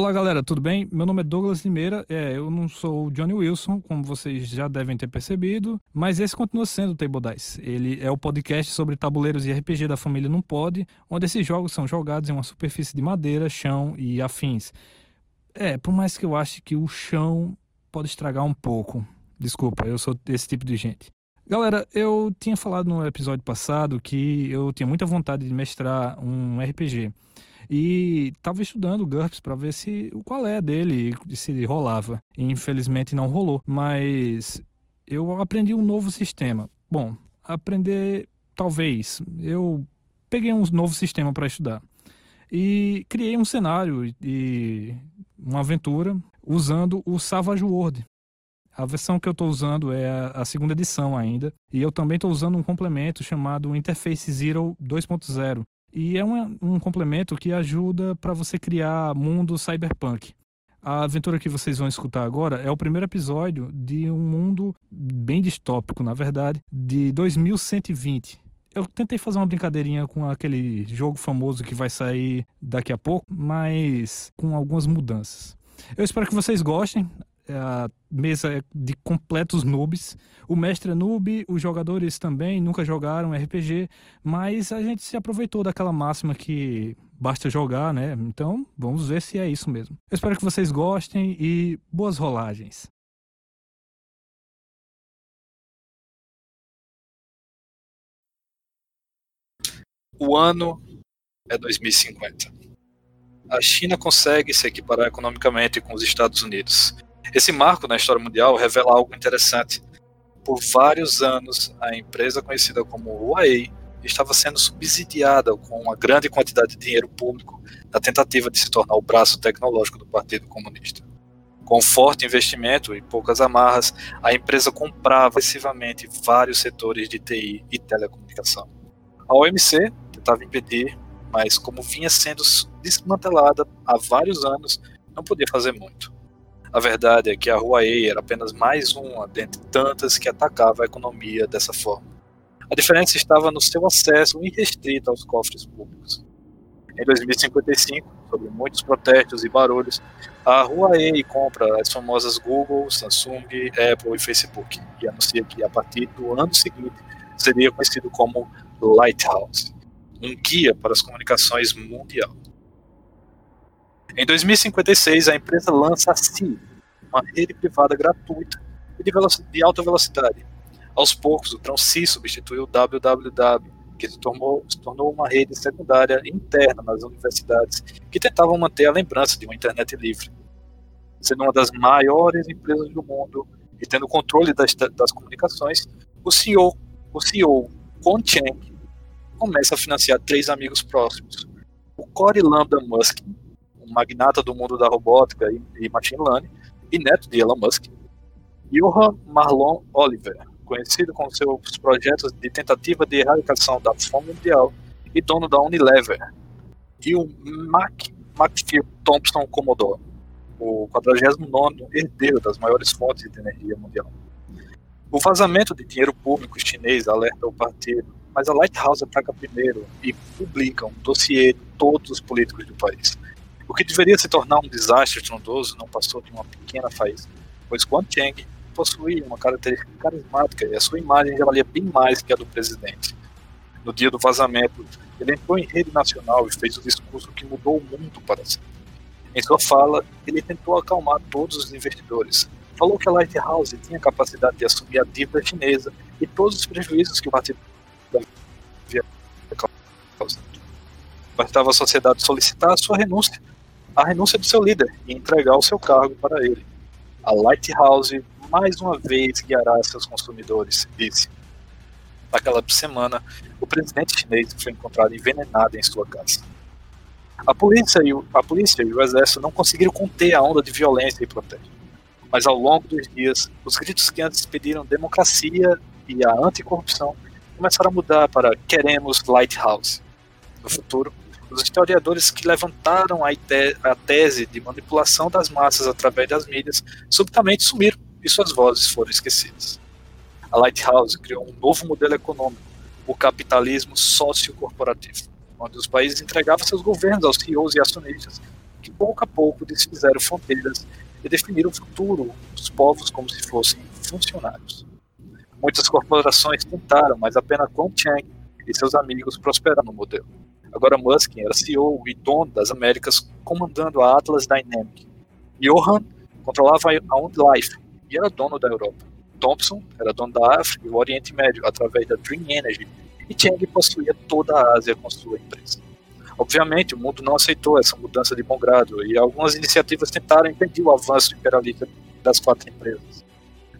Olá, galera, tudo bem? Meu nome é Douglas Limeira. É, eu não sou o Johnny Wilson, como vocês já devem ter percebido, mas esse continua sendo o Table Dice. Ele é o podcast sobre tabuleiros e RPG da família Não Pode, onde esses jogos são jogados em uma superfície de madeira, chão e afins. É, por mais que eu ache que o chão pode estragar um pouco. Desculpa, eu sou esse tipo de gente. Galera, eu tinha falado no episódio passado que eu tinha muita vontade de mestrar um RPG. E estava estudando o GURPS para ver se qual é dele, se rolava. E, infelizmente não rolou, mas eu aprendi um novo sistema. Bom, aprender talvez. Eu peguei um novo sistema para estudar e criei um cenário e uma aventura usando o Savage World. A versão que eu estou usando é a, segunda edição ainda, e eu também estou usando um complemento chamado Interface Zero 2.0, e é um, um complemento que ajuda para você criar mundo cyberpunk. A aventura que vocês vão escutar agora é o primeiro episódio de um mundo bem distópico, na verdade, de 2120. Eu tentei fazer uma brincadeirinha com aquele jogo famoso que vai sair daqui a pouco, mas com algumas mudanças. Eu espero que vocês gostem. É a mesa é de completos noobs. O mestre é noob, os jogadores também nunca jogaram RPG, mas a gente se aproveitou daquela máxima que basta jogar, né? Então, vamos ver se é isso mesmo. Eu espero que vocês gostem e boas rolagens. O ano é 2050. A China consegue se equiparar economicamente com os Estados Unidos esse marco na história mundial revela algo interessante. Por vários anos, a empresa conhecida como Huawei estava sendo subsidiada com uma grande quantidade de dinheiro público na tentativa de se tornar o braço tecnológico do Partido Comunista. Com forte investimento e poucas amarras, a empresa comprava excessivamente vários setores de TI e telecomunicação. A OMC tentava impedir, mas como vinha sendo desmantelada há vários anos, não podia fazer muito. A verdade é que a Huawei era apenas mais uma dentre tantas que atacava a economia dessa forma. A diferença estava no seu acesso irrestrito aos cofres públicos. Em 2055, sob muitos protestos e barulhos, a Huawei compra as famosas Google, Samsung, Apple e Facebook e anuncia que a partir do ano seguinte seria conhecido como Lighthouse, um guia para as comunicações mundial. Em 2056, a empresa lança a SI, uma rede privada gratuita e de, de alta velocidade. Aos poucos, o Tron-C substituiu o WWW, que se tornou, se tornou uma rede secundária interna nas universidades que tentavam manter a lembrança de uma internet livre. Sendo uma das maiores empresas do mundo e tendo controle das, das comunicações, o CEO, o CEO Cheng começa a financiar três amigos próximos: o Corey Lambda Musk, magnata do mundo da robótica e, e machine learning, e neto de Elon Musk, Johan Marlon Oliver, conhecido com seus projetos de tentativa de erradicação da fome mundial e dono da Unilever, e o Mac, Macfield Thompson Commodore, o 49 herdeiro das maiores fontes de energia mundial. O vazamento de dinheiro público chinês alerta o partido, mas a Lighthouse ataca primeiro e publica um dossiê de todos os políticos do país, o que deveria se tornar um desastre estrondoso não passou de uma pequena faísca, pois Quan Cheng possuía uma característica carismática e a sua imagem já valia bem mais que a do presidente. No dia do vazamento, ele entrou em rede nacional e fez o discurso que mudou o mundo para sempre. Em sua fala, ele tentou acalmar todos os investidores. Falou que a Lighthouse tinha capacidade de assumir a dívida chinesa e todos os prejuízos que o partido havia causado. Bastava a sociedade solicitar a sua renúncia a renúncia do seu líder e entregar o seu cargo para ele. A Lighthouse mais uma vez guiará seus consumidores, disse. Naquela semana, o presidente chinês foi encontrado envenenado em sua casa. A polícia, e o, a polícia e o exército não conseguiram conter a onda de violência e protesto. Mas ao longo dos dias, os gritos que antes pediram democracia e a anticorrupção começaram a mudar para queremos Lighthouse. No futuro, os historiadores que levantaram a, a tese de manipulação das massas através das mídias subitamente sumiram e suas vozes foram esquecidas. A Lighthouse criou um novo modelo econômico, o capitalismo sociocorporativo, onde os países entregavam seus governos aos CEOs e acionistas que pouco a pouco desfizeram fronteiras e definiram o futuro dos povos como se fossem funcionários. Muitas corporações tentaram, mas apenas Kwon Chang e seus amigos prosperaram no modelo. Agora Musk era CEO e dono das Américas, comandando a Atlas Dynamic. Johan controlava a OnLife e era dono da Europa. Thompson era dono da África e o Oriente Médio através da Dream Energy e Chang possuía toda a Ásia com sua empresa. Obviamente, o mundo não aceitou essa mudança de bom grado e algumas iniciativas tentaram impedir o avanço imperialista das quatro empresas.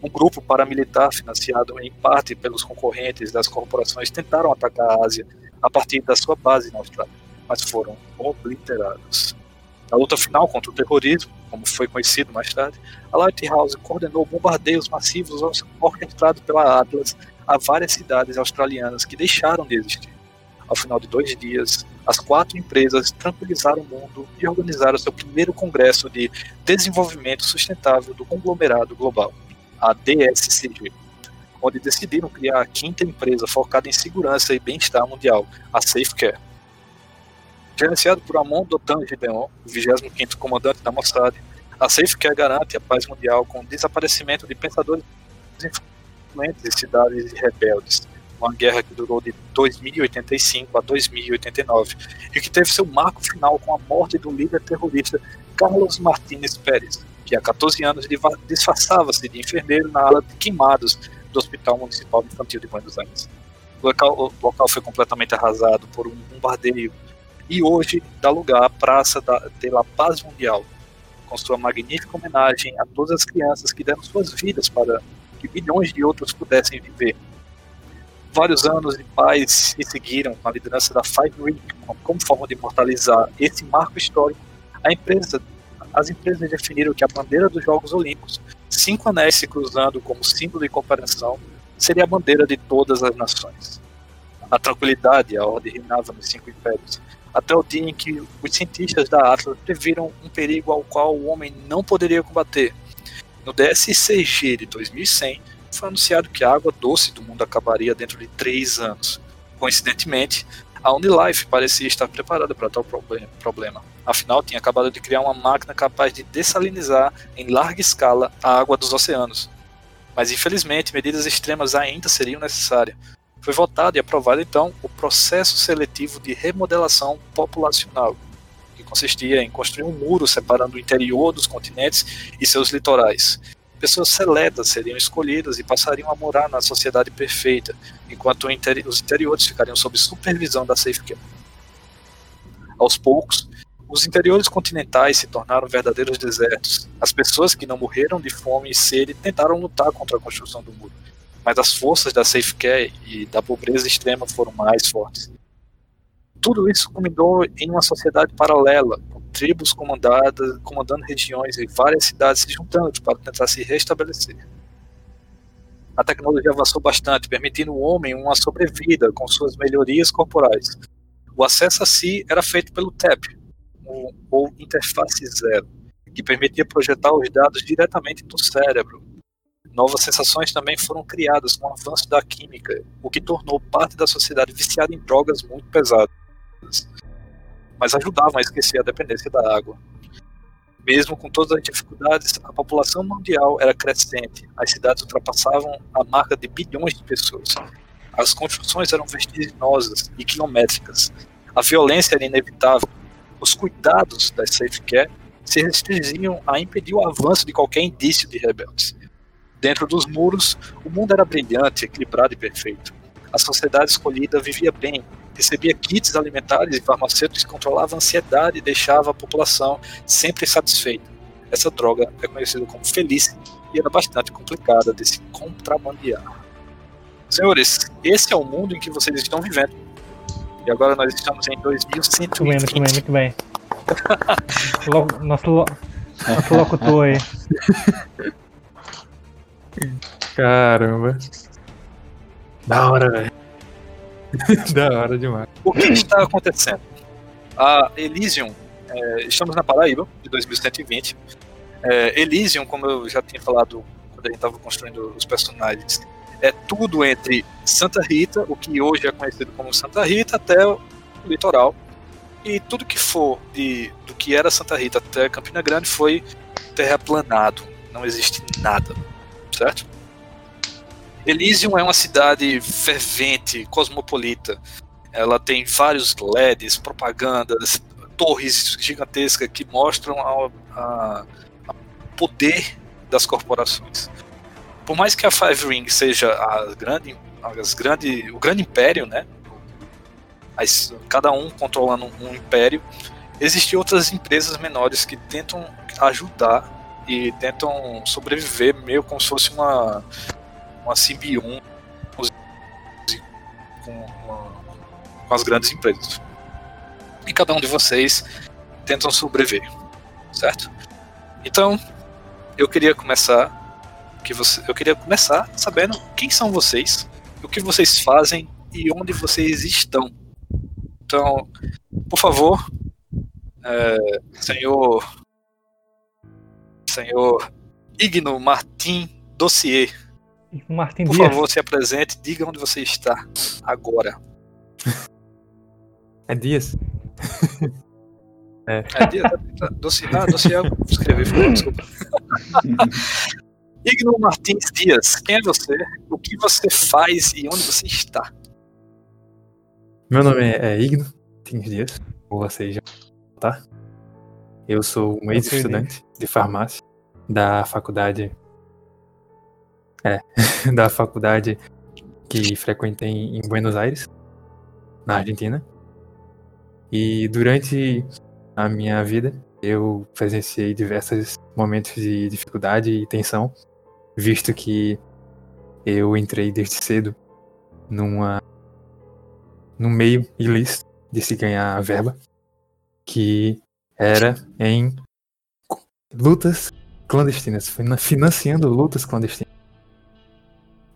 Um grupo paramilitar financiado em parte pelos concorrentes das corporações tentaram atacar a Ásia a partir da sua base na Austrália, mas foram obliterados. Na luta final contra o terrorismo, como foi conhecido mais tarde, a Lighthouse coordenou bombardeios massivos orquestrados pela Atlas a várias cidades australianas que deixaram de existir. Ao final de dois dias, as quatro empresas tranquilizaram o mundo e organizaram seu primeiro congresso de desenvolvimento sustentável do conglomerado global, a DSCG, onde decidiram criar a quinta empresa focada em segurança e bem-estar mundial, a SafeCare. Gerenciado por Amon Dotan Gideon, o 25º comandante da Mossad, a SafeCare garante a paz mundial com o desaparecimento de pensadores influentes em cidades rebeldes, uma guerra que durou de 2085 a 2089 e que teve seu marco final com a morte do líder terrorista Carlos Martínez Pérez, que há 14 anos disfarçava-se de enfermeiro na ala de queimados do Hospital Municipal Infantil de Buenos Aires. O local, o local foi completamente arrasado por um bombardeio e hoje dá lugar à Praça da, de la Paz Mundial, com sua magnífica homenagem a todas as crianças que deram suas vidas para que milhões de outros pudessem viver. Vários anos de paz se seguiram com a liderança da Five Ring como forma de imortalizar esse marco histórico. A empresa, as empresas definiram que a bandeira dos Jogos Olímpicos, cinco anéis se cruzando como símbolo de cooperação, seria a bandeira de todas as nações. A tranquilidade a ordem reinava nos cinco impérios, até o dia em que os cientistas da Atlas previram um perigo ao qual o homem não poderia combater. No DSCG de 2100, foi anunciado que a água doce do mundo acabaria dentro de três anos. Coincidentemente, a Unilife parecia estar preparada para tal problema. Afinal, tinha acabado de criar uma máquina capaz de dessalinizar em larga escala a água dos oceanos. Mas infelizmente, medidas extremas ainda seriam necessárias, foi votado e aprovado então o processo seletivo de remodelação populacional, que consistia em construir um muro separando o interior dos continentes e seus litorais. Pessoas seletas seriam escolhidas e passariam a morar na sociedade perfeita, enquanto os interiores ficariam sob supervisão da Safecare. Aos poucos, os interiores continentais se tornaram verdadeiros desertos. As pessoas que não morreram de fome e sede tentaram lutar contra a construção do muro, mas as forças da Safecare e da pobreza extrema foram mais fortes. Tudo isso culminou em uma sociedade paralela, com tribos comandadas, comandando regiões e várias cidades se juntando para tentar se restabelecer. A tecnologia avançou bastante, permitindo ao homem uma sobrevida com suas melhorias corporais. O acesso a si era feito pelo TAP, ou interface zero, que permitia projetar os dados diretamente do cérebro, Novas sensações também foram criadas com o avanço da química, o que tornou parte da sociedade viciada em drogas muito pesadas, mas ajudavam a esquecer a dependência da água. Mesmo com todas as dificuldades, a população mundial era crescente, as cidades ultrapassavam a marca de bilhões de pessoas. As construções eram vertiginosas e quilométricas. A violência era inevitável. Os cuidados da Safe Care se restringiam a impedir o avanço de qualquer indício de rebeldes. Dentro dos muros, o mundo era brilhante, equilibrado e perfeito. A sociedade escolhida vivia bem, recebia kits alimentares e farmacêuticos que controlavam a ansiedade e deixava a população sempre satisfeita. Essa droga é conhecida como felice e era bastante complicada de se contrabandear. Senhores, esse é o mundo em que vocês estão vivendo. E agora nós estamos em 2120. Muito bem, muito bem, muito bem. nosso, nosso locutor aí. Caramba. Da hora, velho. da hora demais. O que está acontecendo? A Elysium, é, estamos na Paraíba, de 2120. É, Elysium, como eu já tinha falado quando a gente estava construindo os personagens, é tudo entre Santa Rita, o que hoje é conhecido como Santa Rita, até o litoral. E tudo que for de, do que era Santa Rita até Campina Grande foi terraplanado. Não existe nada, certo? Elysium é uma cidade fervente, cosmopolita. Ela tem vários LEDs, propagandas, torres gigantescas que mostram o poder das corporações. Por mais que a Five Ring seja a grande, as grande, o grande império, né? As, cada um controlando um império, existem outras empresas menores que tentam ajudar e tentam sobreviver meio como se fosse uma, uma simbiose com, uma, com as grandes empresas. E cada um de vocês tentam sobreviver, certo? Então, eu queria começar que você, eu queria começar sabendo quem são vocês, o que vocês fazem e onde vocês estão. Então, por favor, é, senhor senhor Igno Martim Dossier. Martim Por Dias. favor, se apresente, diga onde você está agora. É Dias. É, dia, tá, dossiê, ah, dossiê eu escrevi, foi, desculpa. Igno Martins Dias, quem é você? O que você faz e onde você está? Meu nome é Igno Martins Dias, ou já tá? Eu sou um ex-estudante de farmácia da faculdade. É, da faculdade que frequentei em Buenos Aires, na Argentina. E durante a minha vida, eu presenciei diversos momentos de dificuldade e tensão, visto que eu entrei desde cedo numa num meio ilícito de se ganhar verba, que era em lutas clandestinas, fina- financiando lutas clandestinas.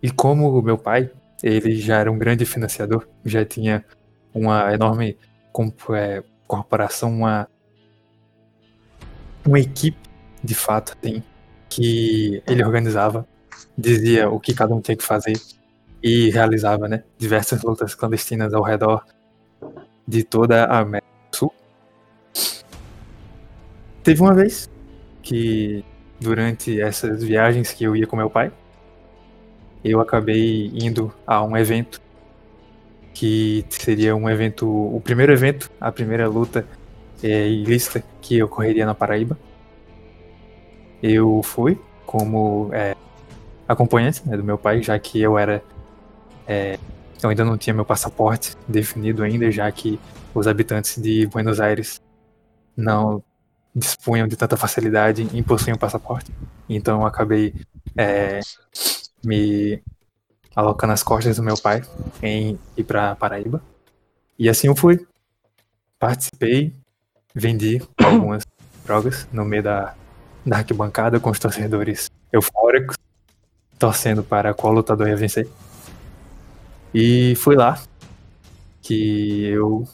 E como o meu pai, ele já era um grande financiador, já tinha uma enorme é, corporação, uma uma equipe de fato assim, que ele organizava, dizia o que cada um tinha que fazer e realizava, né, diversas lutas clandestinas ao redor de toda a América do Sul. Teve uma vez que durante essas viagens que eu ia com meu pai, eu acabei indo a um evento que seria um evento, o primeiro evento, a primeira luta é, ilícita que ocorreria na Paraíba. Eu fui como é, acompanhante né, do meu pai, já que eu era. é, eu ainda não tinha meu passaporte definido ainda, já que os habitantes de Buenos Aires não dispunham de tanta facilidade em possuir um passaporte. Então eu acabei é, me alocando as costas do meu pai em ir para Paraíba. E assim eu fui. Participei, vendi algumas drogas no meio da, da arquibancada com os torcedores eufóricos, torcendo para qual lutador ia vencer. E foi lá que eu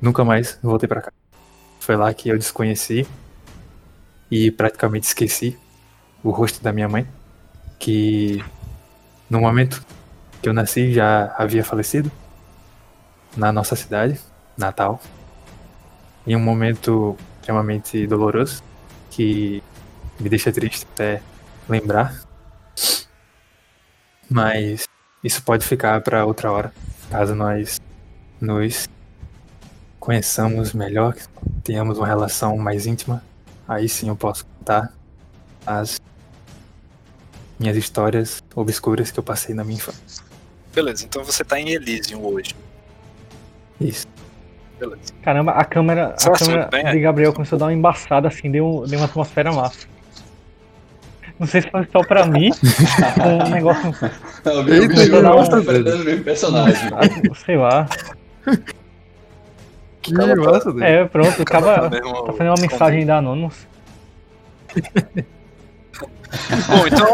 nunca mais voltei para cá. Foi lá que eu desconheci e praticamente esqueci o rosto da minha mãe, que no momento que eu nasci já havia falecido na nossa cidade, Natal, em um momento extremamente doloroso que me deixa triste até lembrar. Mas isso pode ficar para outra hora, caso nós nos conheçamos melhor, tenhamos uma relação mais íntima. Aí sim eu posso contar as minhas histórias obscuras que eu passei na minha infância. Beleza, então você tá em Elysium hoje. Isso. Beleza. Caramba, a câmera, Só a câmera bem, é. de Gabriel começou a dar uma embaçada assim, deu, deu uma atmosfera massa. Não sei se foi só pra mim, um negócio, Não, o meu Eita, Gil não, tá não. o mesmo personagem. sei lá. Que massa, Deus. É, pronto, acaba. Tá fazendo uma mensagem da Anonymous. Bom, então,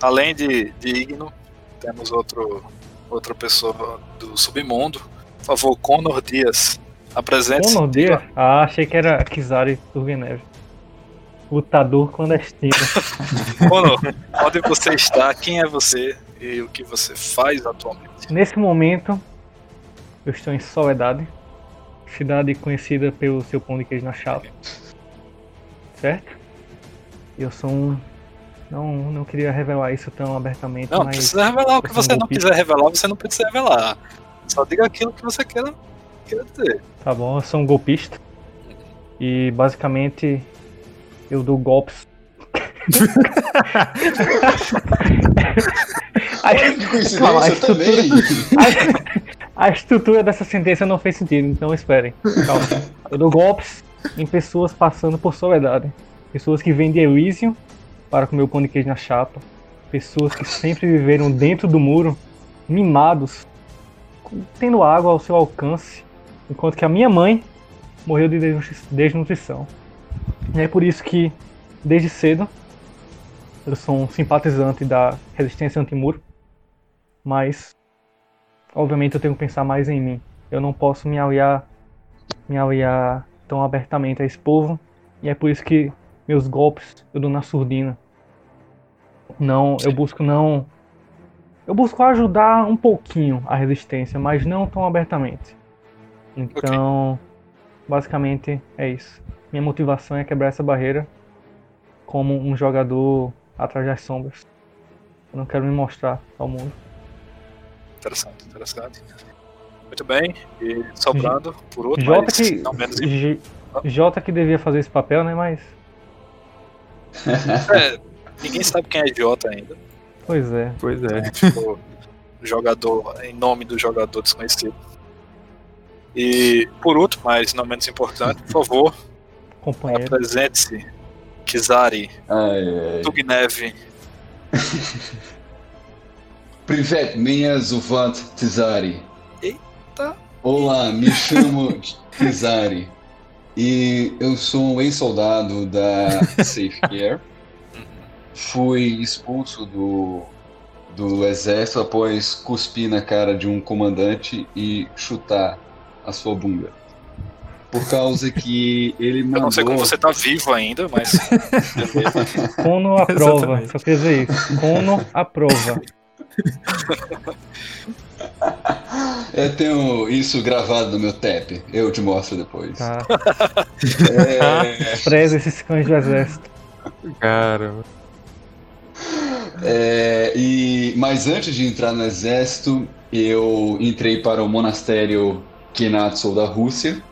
além de, de Igno, temos outro, outra pessoa do submundo. Por favor, Conor Dias. Apresente-se. Conor Dias? Ah, achei que era Kizari Turgenev. Lutador clandestino. Conor, onde você está? Quem é você? E o que você faz atualmente? Nesse momento, eu estou em Soledade, cidade conhecida pelo seu pão de queijo na chapa. Certo? Eu sou um. Não, não queria revelar isso tão abertamente, Não, mas. precisa revelar o que você não quiser revelar, você não precisa revelar. Só diga aquilo que você queira, queira dizer. Tá bom, eu sou um golpista. E basicamente eu dou golpes. a, a também. a estrutura dessa sentença não fez sentido, então esperem. Calma. Eu dou golpes em pessoas passando por soledade. Pessoas que vêm de Elysium para comer o pão de queijo na chapa. Pessoas que sempre viveram dentro do muro, mimados, tendo água ao seu alcance. Enquanto que a minha mãe morreu de desnutri- desnutrição. E é por isso que, desde cedo, eu sou um simpatizante da resistência antimuro. Mas, obviamente, eu tenho que pensar mais em mim. Eu não posso me aliar, me aliar tão abertamente a esse povo. E é por isso que meus golpes eu dou na surdina. Não, eu busco não. Eu busco ajudar um pouquinho a resistência, mas não tão abertamente. Então, basicamente é isso. Minha motivação é quebrar essa barreira como um jogador atrás das sombras. Eu não quero me mostrar ao mundo. Interessante, interessante. Muito bem, e sobrando por outro, Jota mas que, não menos J- Jota que devia fazer esse papel, né? Mas, É, ninguém sabe quem é Jota ainda. pois é. Pois é. Tipo, jogador, em nome do jogador desconhecido. E por último, mas não menos importante, por favor, apresente-se. Kizari, Ai, ai. Tugnev, Privet minha Zuvant Tizari. Eita. Olá, me chamo Tizari. E eu sou um ex-soldado da Safe Care. Fui expulso do, do exército após cuspir na cara de um comandante e chutar a sua bunda. Por causa que ele eu mandou. não sei como você tá vivo ainda, mas. Cono aprova. Só quer dizer isso. Cono aprova. Eu tenho isso gravado no meu TAP. Eu te mostro depois. Tá? É, Preza esses cães do exército. Cara, é, e, mas antes de entrar no exército, eu entrei para o monastério Kenatsu da Rússia.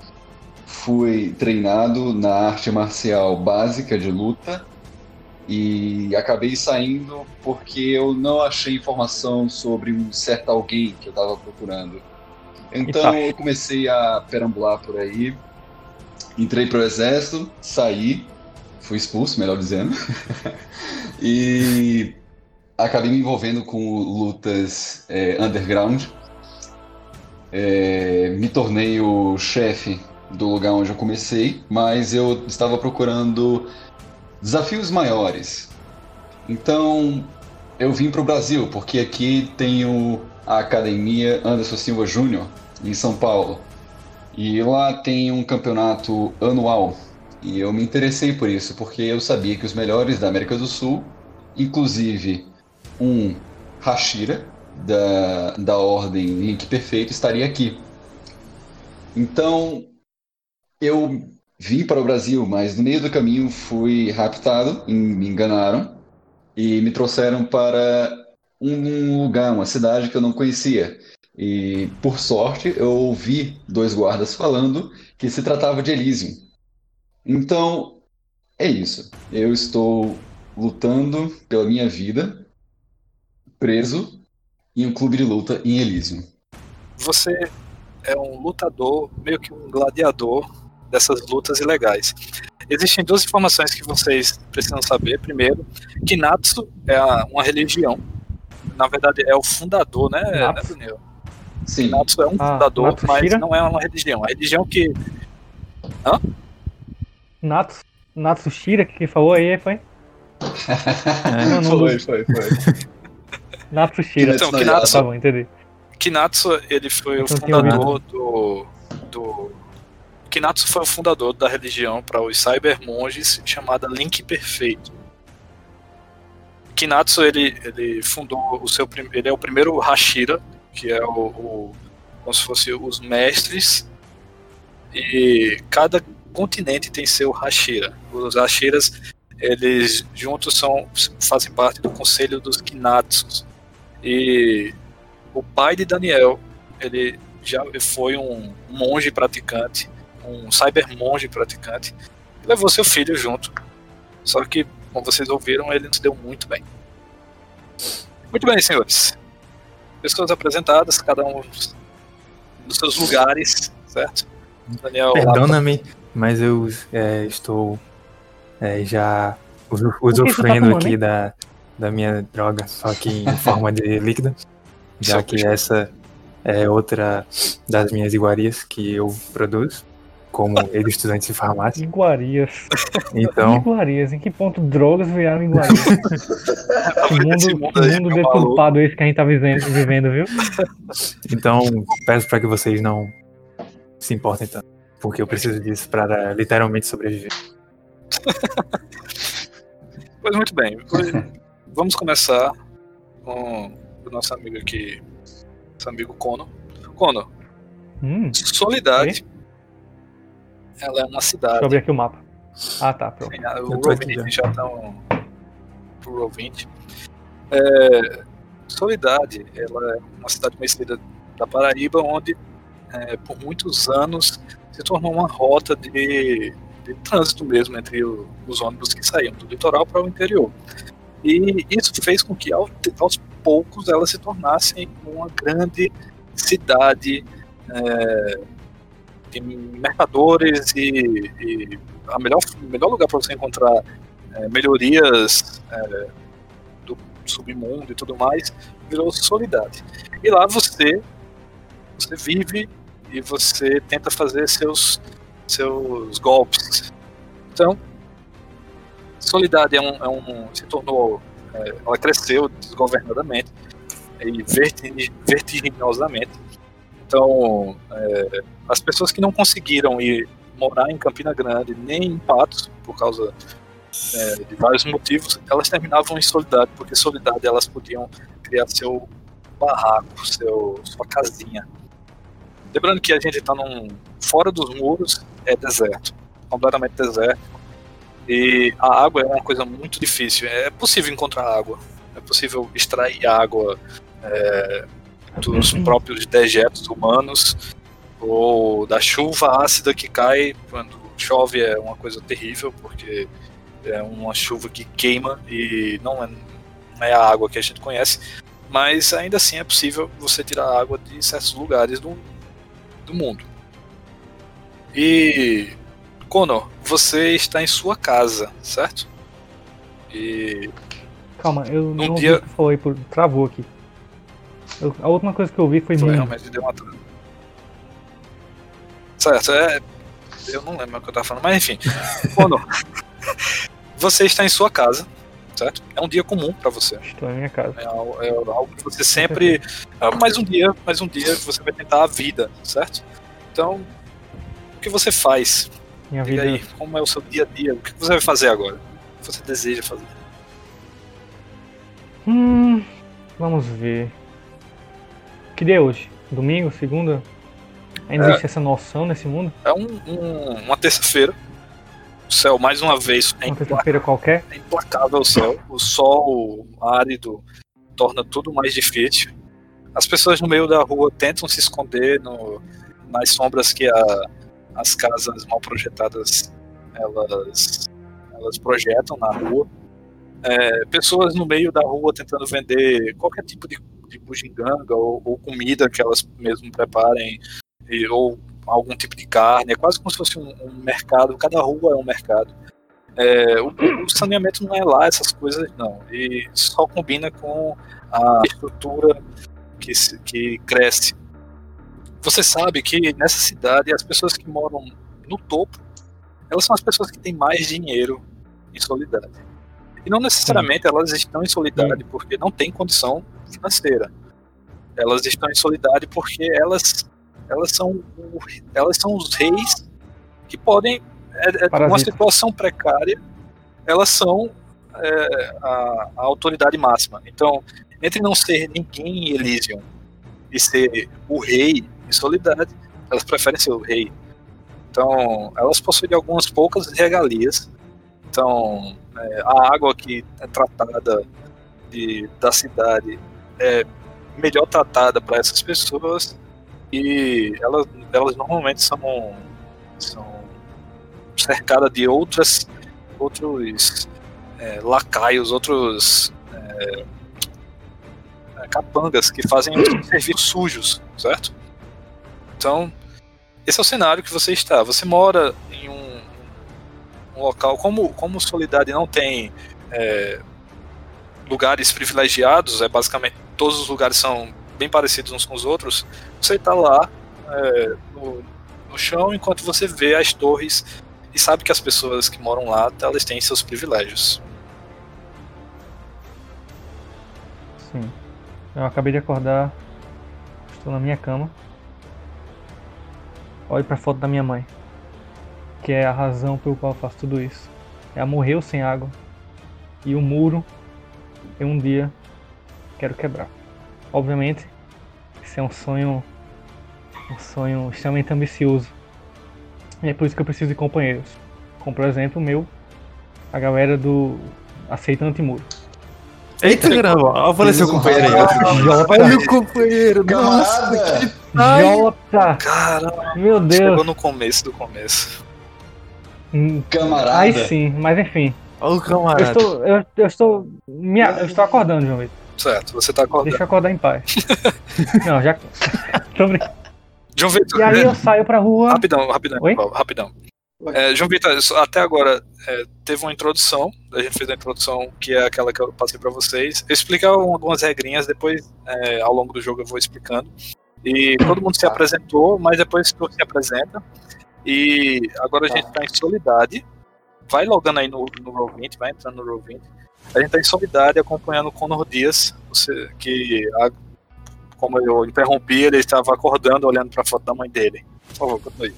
Fui treinado na arte marcial básica de luta e acabei saindo porque eu não achei informação sobre um certo alguém que eu estava procurando. Então eu comecei a perambular por aí, entrei para o exército, saí, fui expulso, melhor dizendo, e acabei me envolvendo com lutas é, underground. É, me tornei o chefe do lugar onde eu comecei, mas eu estava procurando desafios maiores. Então eu vim para o Brasil, porque aqui tenho a Academia Anderson Silva Júnior, em São Paulo. E lá tem um campeonato anual. E eu me interessei por isso, porque eu sabia que os melhores da América do Sul, inclusive um Hashira, da, da ordem Link Perfeito, estaria aqui. Então, eu vim para o Brasil, mas no meio do caminho fui raptado, me enganaram, e me trouxeram para um lugar, uma cidade que eu não conhecia. E, por sorte, eu ouvi dois guardas falando que se tratava de Elysium. Então, é isso. Eu estou lutando pela minha vida, preso em um clube de luta em Elysium. você é um lutador, meio que um gladiador dessas lutas ilegais. Existem duas informações que vocês precisam saber. Primeiro, que Natsu é a- uma religião. Na verdade, é o fundador, né, né Natsu. Daniel? Sim, Natsu é um Ah, fundador, Natsushira? mas não é uma religião. A religião que Natsu, Natsu Shira, que falou aí, foi? Não, não, foi, foi, foi. Natsu Shira. Então, Kimetsu no que Yaiba. Natsu- Tá bom, entendi. Kinatsu, ele foi o Eu não tinha fundador do, do. Kinatsu foi o fundador da religião para os cybermonges chamada Link Perfeito. Kinatsu, ele, ele fundou o seu. prim- Ele é o primeiro Hashira, que é o. o como se fosse os mestres E cada continente tem seu Hashira. Os Hashiras, eles juntos são fazem parte do conselho dos Kinatsus. E o pai de Daniel, ele já foi um monge praticante, um cyber monge praticante, e levou seu filho junto. Só que, como vocês ouviram, ele não se deu muito bem. Muito bem, senhores. Pessoas apresentadas, cada um nos seus lugares, certo? Daniel. Perdona-me, mas eu é, estou é, já usufruindo tá aqui da, da minha droga, só que em forma de líquida. Já que essa é outra das minhas iguarias que eu produzo, como ele estudante de farmácia. Iguarias. Então. Iguarias, em que ponto drogas viraram iguarias? que mundo, mundo, que mundo deturpado esse que a gente tá vivendo, vivendo, viu? Então, peço para que vocês não se importem tanto, porque eu preciso disso para literalmente sobreviver. Pois muito bem. Vamos começar com o nosso amigo aqui, nosso amigo Kono. Kono, hum, Solidade, ela é uma cidade. Deixa eu abrir aqui o mapa. Ah, tá, pronto. o Roll20 já tá um, pro Roll20. É, Solidade, ela é uma cidade conhecida da Paraíba, onde é, por muitos anos se tornou uma rota de de trânsito mesmo entre o, os ônibus que saíam do litoral para o interior. E isso fez com que, ao, aos poucos, ela se tornasse uma grande cidade é, de mercadores e, e a melhor, o melhor lugar para você encontrar é, melhorias é, do submundo e tudo mais virou Solidade. E lá você, você vive e você tenta fazer seus seus golpes. Então, Solidade é um, é um se tornou, é, ela cresceu desgovernadamente e vertiginosamente. Então, é, as pessoas que não conseguiram ir morar em Campina Grande nem em Patos por causa é, de vários motivos, elas terminavam em Solidade, porque Solidade elas podiam criar seu barraco, seu, sua casinha. Lembrando que a gente está num fora dos muros é deserto, completamente deserto. E a água é uma coisa muito difícil. É possível encontrar água, é possível extrair água é, dos uhum. próprios dejetos humanos ou da chuva ácida que cai quando chove é uma coisa terrível porque é uma chuva que queima e não é, não é a água que a gente conhece, mas ainda assim é possível você tirar água de certos lugares do, do mundo. E Conor, você está em sua casa, certo? E calma, eu não dia... foi por travou aqui. Eu, a última coisa que eu vi foi, foi realmente deu uma Certo, é eu não lembro o que eu estava falando, mas enfim. Conor, você está em sua casa, certo? É um dia comum para você. Estou na minha casa. É, é algo que você sempre. É mais um dia, mais um dia você vai tentar a vida, certo? Então, que você faz? Minha vida... aí, como é o seu dia a dia? O que você vai fazer agora? O que você deseja fazer? Hum, vamos ver. Que dia é hoje? Domingo, segunda? Ainda é, existe essa noção nesse mundo? É um, um, uma terça-feira. O céu, mais uma vez, é uma terça-feira qualquer? É implacável o céu. O sol árido torna tudo mais difícil. As pessoas no meio da rua tentam se esconder no, nas sombras que a, as casas mal projetadas elas, elas projetam na rua. É, pessoas no meio da rua tentando vender qualquer tipo de, de bugiganga ou, ou, comida que elas mesmo preparem, e, ou algum tipo de carne. É quase como se fosse um, um mercado, cada rua é um mercado. É, o, o, saneamento não é lá essas coisas, não. E só combina com a estrutura que, que cresce você sabe que nessa cidade as pessoas que moram no topo, elas são as pessoas que têm mais dinheiro em solidade. E não necessariamente Sim. elas estão em solidariedade porque não têm condição financeira. Elas estão em solidariedade porque elas elas são elas são os reis que podem é, é uma situação precária elas são é, a, a, autoridade máxima. Então, entre não ser ninguém em Elysium e ser o rei solidariedade, elas preferem ser o rei. Então, elas possuem algumas poucas regalias. Então, é, a água que é tratada de, da cidade é melhor tratada para essas pessoas e elas, elas normalmente são, são cercadas de outras outros é, lacaios, outros é, é capangas que fazem serviços sujos, certo? Então, esse é o cenário que você está. Você mora em um, um local, como, como Solidade não tem é, lugares privilegiados, é basicamente todos os lugares são bem parecidos uns com os outros, você está lá é, no, no chão enquanto você vê as torres e sabe que as pessoas que moram lá, elas têm seus privilégios. Sim. Eu acabei de acordar, estou na minha cama. Olhe para a foto da minha mãe, que é a razão pelo qual eu faço tudo isso. Ela morreu sem água e o muro eu um dia quero quebrar. Obviamente, isso é um sonho, um sonho extremamente ambicioso. E é por isso que eu preciso de companheiros. Como por exemplo o meu, a galera do Aceitante Muro. Eita, caramba, apareceu o companheiro aí. Olha o companheiro, Camarada! Jota! Caramba, Meu Deus! chegou no começo do começo. Hum, Camarada! Aí sim, mas enfim. Olha o Eu camarada. estou, eu, eu estou, me, eu estou acordando, João Vitor. Certo, você tá acordando. Deixa eu acordar em paz. Não, já. Tô brincando. João Vitor, E aí é, eu saio pra rua. rapidão, rapidão, Oi? Rapidão. É, João Vitor, até agora é, teve uma introdução, a gente fez a introdução que é aquela que eu passei pra vocês. Eu explicar algumas regrinhas, depois é, ao longo do jogo eu vou explicando. E todo mundo se apresentou, mas depois tu se apresenta. E agora a gente tá em Solidade. Vai logando aí no, no Roll20, vai entrando no Roll20. A gente tá em Solidade acompanhando o Conor Dias, que, a- como eu interrompi, ele estava acordando olhando pra foto da mãe dele. Por favor, continue.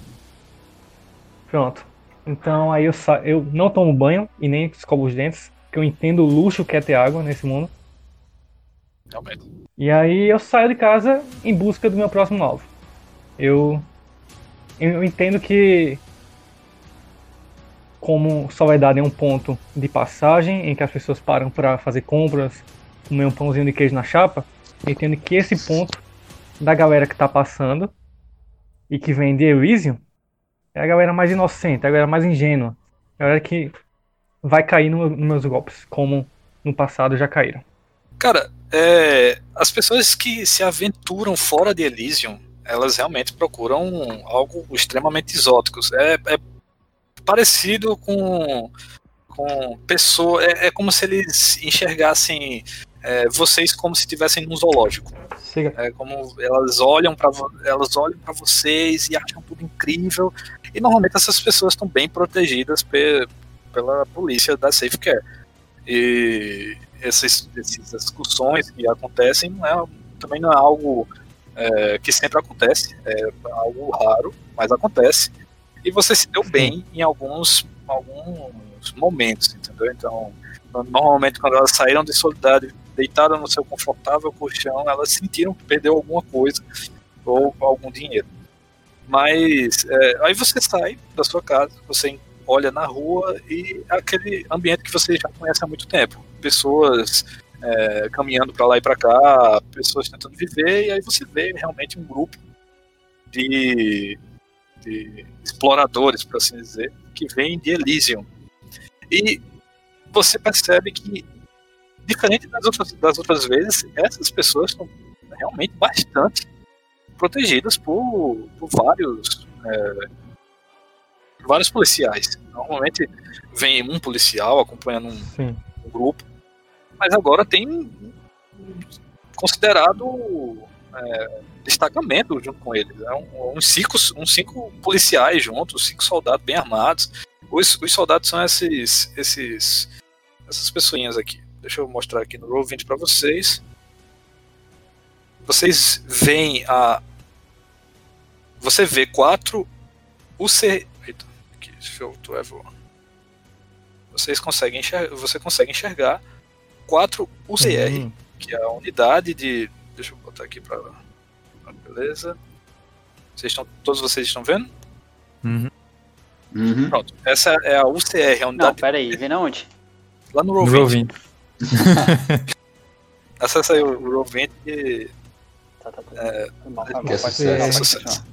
Pronto. Então aí eu, sa... eu não tomo banho e nem escovo os dentes, porque eu entendo o luxo que é ter água nesse mundo. Realmente. E aí eu saio de casa em busca do meu próximo alvo. Eu, eu entendo que como Soledade é um ponto de passagem em que as pessoas param para fazer compras, comer um pãozinho de queijo na chapa, eu entendo que esse ponto da galera que tá passando e que vem de Elysium é a galera mais inocente, a galera mais ingênua, a galera que vai cair no- nos meus golpes, como no passado já caíram. Cara, é, as pessoas que se aventuram fora de Elysium, elas realmente procuram algo extremamente exótico. É, é parecido com, com pessoa. É, é como se eles enxergassem é, vocês como se estivessem num zoológico. Chega. É como elas olham para elas olham para vocês e acham tudo incrível. E normalmente essas pessoas estão bem protegidas pe- pela polícia da Safe Care. E essas, essas discussões que acontecem não é, também não é algo é, que sempre acontece, é algo raro, mas acontece. E você se deu bem em alguns, alguns momentos, entendeu? Então, normalmente quando elas saíram de solidariedade, deitaram no seu confortável colchão, elas sentiram que perdeu alguma coisa ou algum dinheiro. Mas é, aí você sai da sua casa, você olha na rua e é aquele ambiente que você já conhece há muito tempo. Pessoas é, caminhando para lá e para cá, pessoas tentando viver, e aí você vê realmente um grupo de, de exploradores, por assim dizer, que vem de Elysium. E você percebe que, diferente das outras, das outras vezes, essas pessoas estão realmente bastante protegidas por, por vários é, vários policiais. Normalmente vem um policial acompanhando um, um grupo, mas agora tem um- um considerado é, destacamento junto com eles. É um, uns, cinco, uns cinco policiais juntos, cinco soldados bem armados. Os, os soldados são esses, esses essas pessoinhas aqui. Deixa eu mostrar aqui no Roll20 para vocês. Vocês veem a. Você vê quatro UC. Eita, aqui, show to everyone. Vocês conseguem enxergar, você consegue enxergar quatro UCR, Hum, que é a unidade de. Deixa eu botar aqui para. Beleza. Vocês estão, todos vocês estão vendo? Uhum. Uhum. Pronto. Essa é a UCR, a Não, unidade peraí, vem na onde? lá no No Roll20. Roll20. Acessa aí o Roll20 e Tá, tá, tá. É, Foi mal, foi mal. que é Pode- sucesso.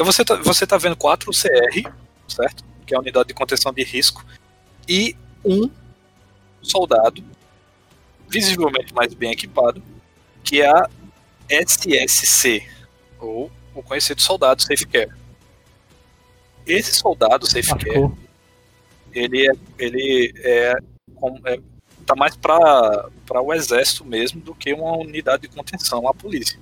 Então você tá, você tá vendo quatro CR, certo? Que é a unidade de contenção de risco, e um soldado, visivelmente mais bem equipado, que é a SSC, ou o conhecido soldado Safe Care. Esse soldado Safe Care, ele é, ele é, é tá mais para o exército mesmo do que uma unidade de contenção, a polícia.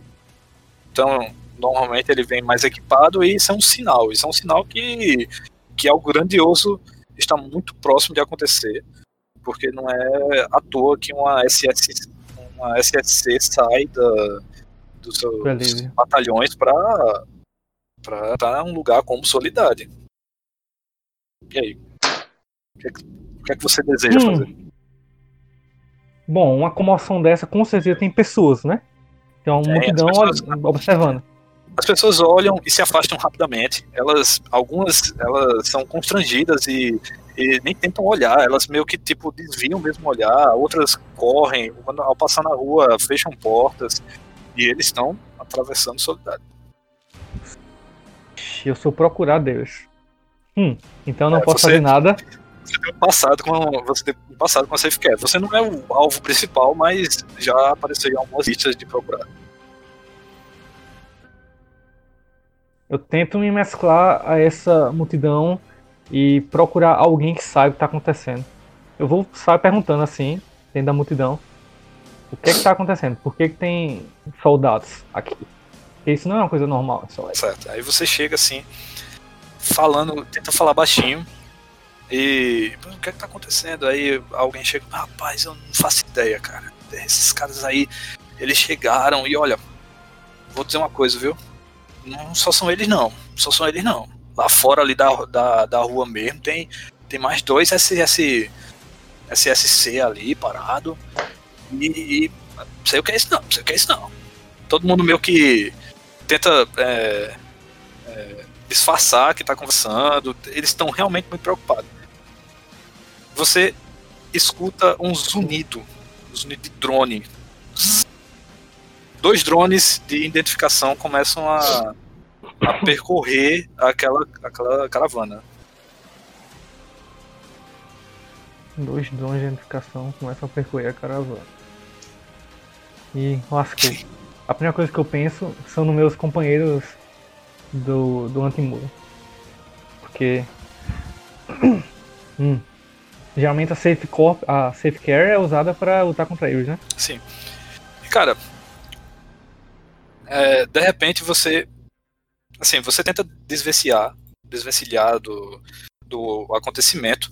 Então, normalmente ele vem mais equipado e isso é um sinal. Isso é um sinal que, que algo grandioso está muito próximo de acontecer, porque não é à toa que uma, SS, uma SSC sai da, dos seus Beleza. batalhões para estar em um lugar como Solidade. E aí? O que, é que- é que você deseja Hum. fazer? Bom, uma comoção dessa com certeza tem pessoas, né? Tem uma Tem, multidão as pessoas- observando. As pessoas olham e se afastam rapidamente. Elas, algumas, elas são constrangidas e, e nem tentam olhar. Elas meio que tipo desviam mesmo o olhar. Outras correm. Quando ao passar na rua fecham portas e eles estão atravessando Solidade. Eu sou procurar Deus. Hum, então não É, posso você- fazer nada. Você tem um passado com você tem um passado com a Safe Care. Você não é o alvo principal, mas já apareceu em algumas listas de procurar. Eu tento me mesclar a essa multidão e procurar alguém que saiba o que está acontecendo. Eu vou sair perguntando assim, dentro da multidão, o que é está acontecendo? Por que, que tem soldados aqui? Porque isso não é uma coisa normal, é só Certo. Aí você chega assim, falando, tenta falar baixinho. E "Pô, o que é que tá acontecendo? Aí alguém chega, rapaz, eu não faço ideia, cara. Esses caras aí, eles chegaram e olha, vou dizer uma coisa, viu? Não só são eles não, só são eles não. Lá fora ali da, da, da rua mesmo tem, tem mais dois SS, SSC ali parado. E, e sei o que é isso não, sei o que é isso não. Todo mundo meio que tenta é, é, disfarçar que tá conversando. Eles estão realmente muito preocupados. Você escuta um zunido, um zunido de drone. Dois drones de identificação começam a, a percorrer aquela, aquela caravana. Dois drones de identificação começam a percorrer a caravana. E lascou. A primeira coisa que eu penso são nos meus companheiros do, do antimuro. Porque. hum, geralmente a Safe, Corp, a safe Care é usada para lutar contra eles, né? Sim. Cara, é, de repente você. Assim, você tenta desvencilhar, desvencilhar do, do acontecimento.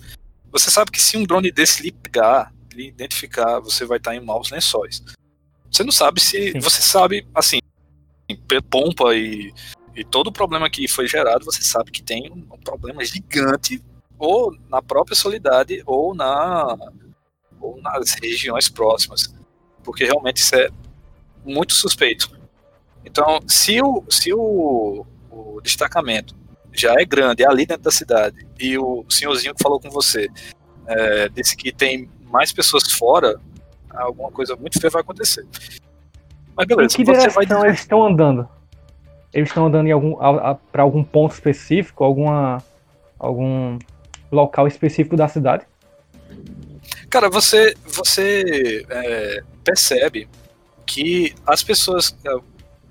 Você sabe que se um drone desse lhe pegar, lhe identificar, você vai estar em maus lençóis. Você não sabe se. Sim. Você sabe, assim, pompa e, e todo o problema que foi gerado, você sabe que tem um, um problema gigante, ou na própria Solidade, ou na ou nas regiões próximas porque realmente isso é muito suspeito. Então, se o, se o, o destacamento já é grande, é ali dentro da cidade, e o senhorzinho que falou com você é, disse que tem mais pessoas fora, alguma coisa muito feia vai acontecer. Mas Em beleza, que você vai direção eles estão andando? Eles estão andando em algum, para algum ponto específico, alguma, algum local específico da cidade? Cara, você, você é, percebe que as pessoas.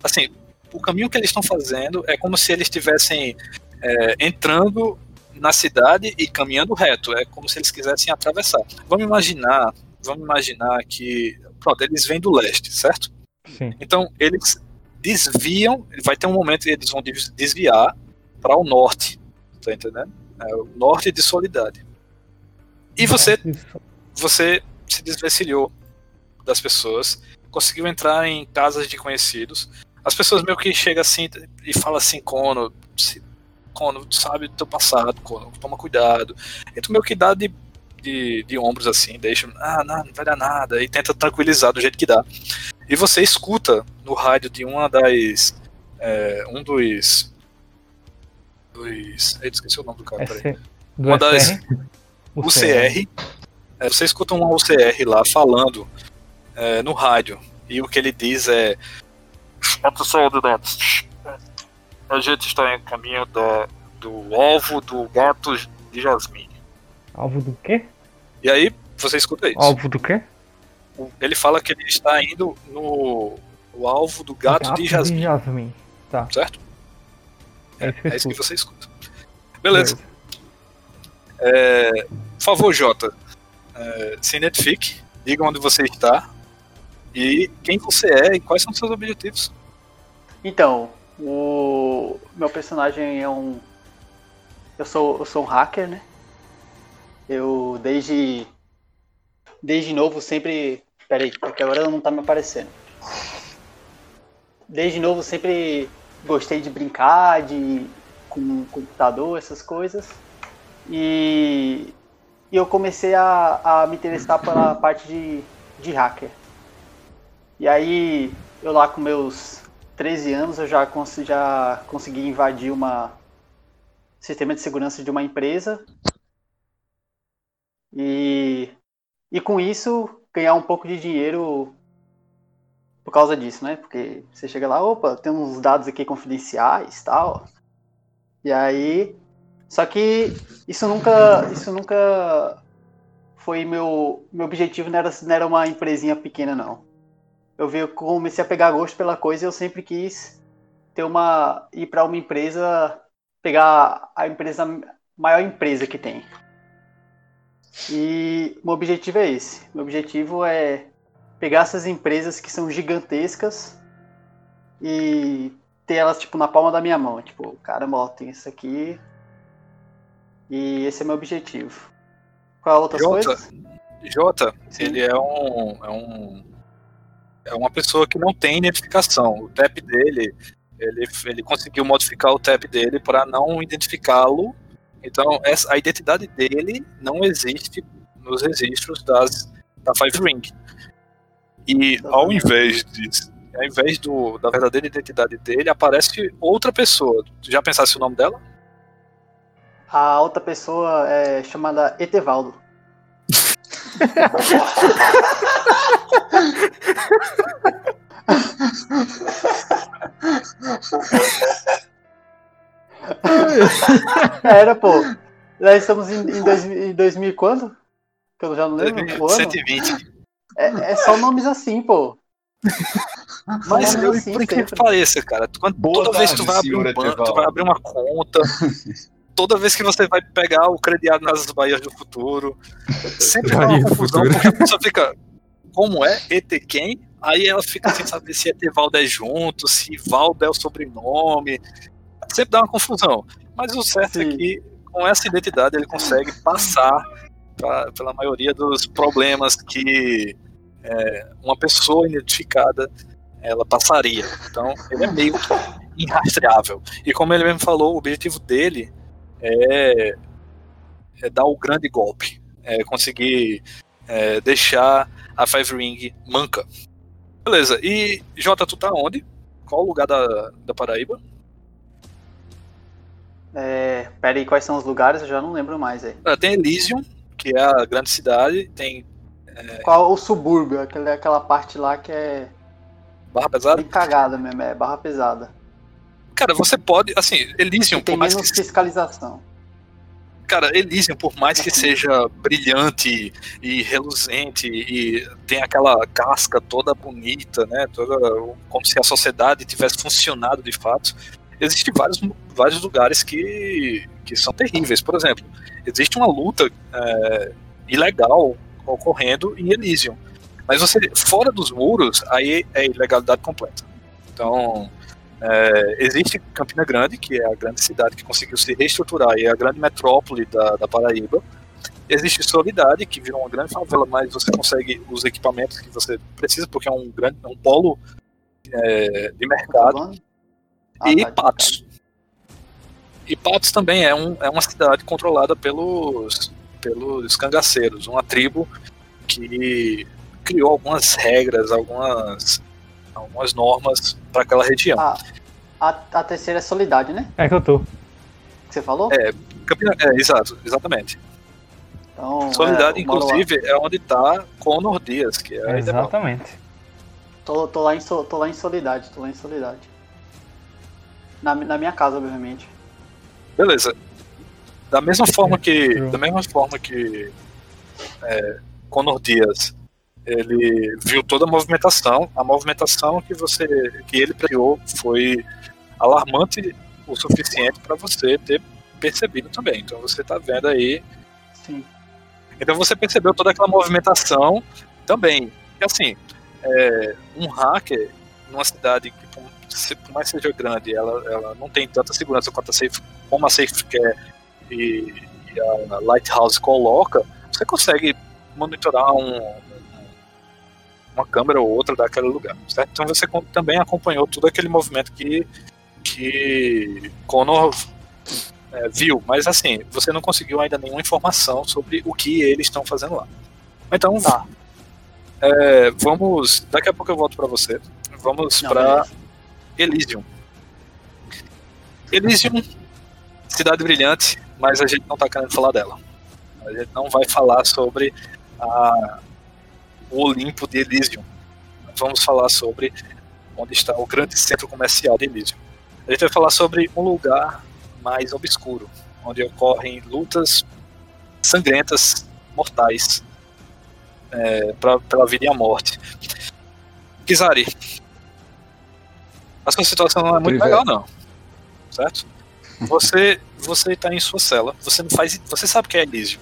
Assim, o caminho que eles estão fazendo é como se eles estivessem é, entrando na cidade e caminhando reto. É como se eles quisessem atravessar. Vamos imaginar. Vamos imaginar que. Pronto, eles vêm do leste, certo? Sim. Então, eles desviam. Vai ter um momento que eles vão des- desviar para o norte. Tá entendendo? É, o norte de Solidade. E você você se desvencilhou das pessoas, conseguiu entrar em casas de conhecidos. As pessoas meio que chegam assim e falam assim, Cono, se, Cono, tu sabe do teu passado, Cono, toma cuidado. E tu meio que dá de, de, de ombros assim, deixa, ah, não, não vai dar nada, e tenta tranquilizar do jeito que dá. E você escuta no rádio de uma das. é, um dos Dois. Eita, esqueci o nome do cara, peraí. SC, do Uma das- UCR. É, você escuta um UCR lá falando é, no rádio. E o que ele diz é. Atenção, Dudentos. A gente está em caminho da, do alvo do gato de Jasmine. Alvo do quê? E aí, você escuta isso. Alvo do quê? O- Ele fala que ele está indo no, no alvo do gato, de Jasmine, Jasmine. Tá, certo? é isso que eu É isso que você escuta. Beleza. É, por favor, Jota, é, se identifique, diga onde você está e quem você é e quais são seus objetivos. Então, o meu personagem é um. Eu sou, eu sou um hacker, né? Eu desde. Desde novo sempre. Peraí, porque agora não tá me aparecendo. Desde novo sempre gostei de brincar, de. com computador, essas coisas. E. E eu comecei a, a me interessar pela parte de, de hacker. E aí, eu lá com meus 13 anos eu já, cons já consegui invadir uma sistema de segurança de uma empresa e, e com isso ganhar um pouco de dinheiro por causa disso, né? Porque você chega lá, opa, tem uns dados aqui confidenciais tal. E aí. Só que isso nunca. Isso nunca foi meu. Meu objetivo não era, não era uma empresinha pequena, não eu vi, eu comecei a pegar gosto pela coisa e eu sempre quis ter uma ir para uma empresa pegar a empresa maior empresa que tem. E meu objetivo é esse. Meu objetivo é pegar essas empresas que são gigantescas e ter elas tipo na palma da minha mão, tipo, caramba, ó, tem isso aqui. E esse é meu objetivo. Qual outras Jota, coisas? Jota, Sim. ele é um, é um. É uma pessoa que não tem identificação. O TAP dele, ele, ele conseguiu modificar o TAP dele para não identificá-lo. Então, essa, a identidade dele não existe nos registros das, da Five Ring. E ao invés de, ao invés do, da verdadeira identidade dele, aparece outra pessoa. Tu já pensasse o nome dela? A outra pessoa é chamada Etevaldo. Era, pô. Já estamos em, em, dois, em 2000 e quando? Que eu já não lembro o ano. 120. É, é só nomes assim, pô. Mas eu, assim, por incrível que pareça, cara, quando, toda vez que tu tarde, vai abrir um banco, tu vai abrir uma conta, toda vez que você vai pegar o crediário nas Bahias do Futuro, sempre dá Bahia uma do confusão, Futuro. porque a pessoa fica, como é? ET quem? Aí ela fica sem saber se Etevaldo é junto, se Valdo é o sobrenome, sempre dá uma confusão. Mas o certo é Sim. que com essa identidade ele consegue passar pra- pela maioria dos problemas que é, uma pessoa identificada ela passaria. Então ele é meio irrastreável. E como ele mesmo falou, o objetivo dele é, é dar o grande golpe, é conseguir é, deixar a Five Ring manca. Beleza, e Jota, tu tá onde? Qual o lugar da, da Paraíba? É, pera aí, quais são os lugares? Eu já não lembro mais aí. Ah, Tem Elysium, que é a grande cidade, tem Qual o subúrbio? Aquela, aquela parte lá que é Barra Pesada. bem cagada mesmo, é barra pesada. Cara, você pode, assim, Elysium, E tem menos que fiscalização. Cara, Elysium, por mais que seja brilhante e reluzente e tem aquela casca toda bonita, né? Toda, como se a sociedade tivesse funcionado de fato, existem vários, vários lugares que, que são terríveis. Por exemplo, existe uma luta é, ilegal ocorrendo em Elysium. Mas você, fora dos muros, aí é ilegalidade completa. Então, é, existe Campina Grande, que é a grande cidade que conseguiu se reestruturar e é a grande metrópole da, da Paraíba. Existe Solidade, que virou uma grande favela, mas você consegue os equipamentos que você precisa, porque é um grande é um polo é, de mercado. Ah, e tá, Patos. E Patos também é, um, é uma cidade controlada pelos, pelos cangaceiros, uma tribo que criou algumas regras, algumas, algumas normas para aquela região. Ah, a, a terceira é Solidade, né? É que eu tô. você falou? É, Campina, é exato, exatamente. Então, Soledade, é, inclusive, é onde tá Conor Dias, que é. Exatamente. Tô, tô, lá em, tô lá em Solidade, tô lá em Solidade. Na, na minha casa, obviamente. Beleza. Da mesma forma que. Da mesma forma que é, Conor Dias ele viu toda a movimentação, a movimentação que você. que ele criou foi alarmante o suficiente para você ter percebido também. Então você tá vendo aí. Sim. Então você percebeu toda aquela movimentação também. E assim, é, um hacker numa cidade que por, mais seja grande, ela, ela não tem tanta segurança quanto a safe, como a SafeCare e, e a Lighthouse coloca, você consegue monitorar um- uma câmera ou outra daquele lugar, certo? Então você também acompanhou todo aquele movimento que, que Connor é, viu, mas assim, você não conseguiu ainda nenhuma informação sobre o que eles estão fazendo lá. Então, Tá. é, vamos. Daqui a pouco eu volto pra você. Vamos beleza. Elysium. Elysium, cidade brilhante, mas a gente não tá querendo falar dela. A gente não vai falar sobre a, o Olimpo de Elysium. Vamos falar sobre onde está o grande centro comercial de Elysium. A gente vai falar sobre um lugar mais obscuro, onde ocorrem lutas sangrentas, mortais, é, pra, pela vida e a morte. Kizari, a sua situação não é muito Privé. legal, não. Certo? Você você está em sua cela, você não faz, você sabe que é Elysium.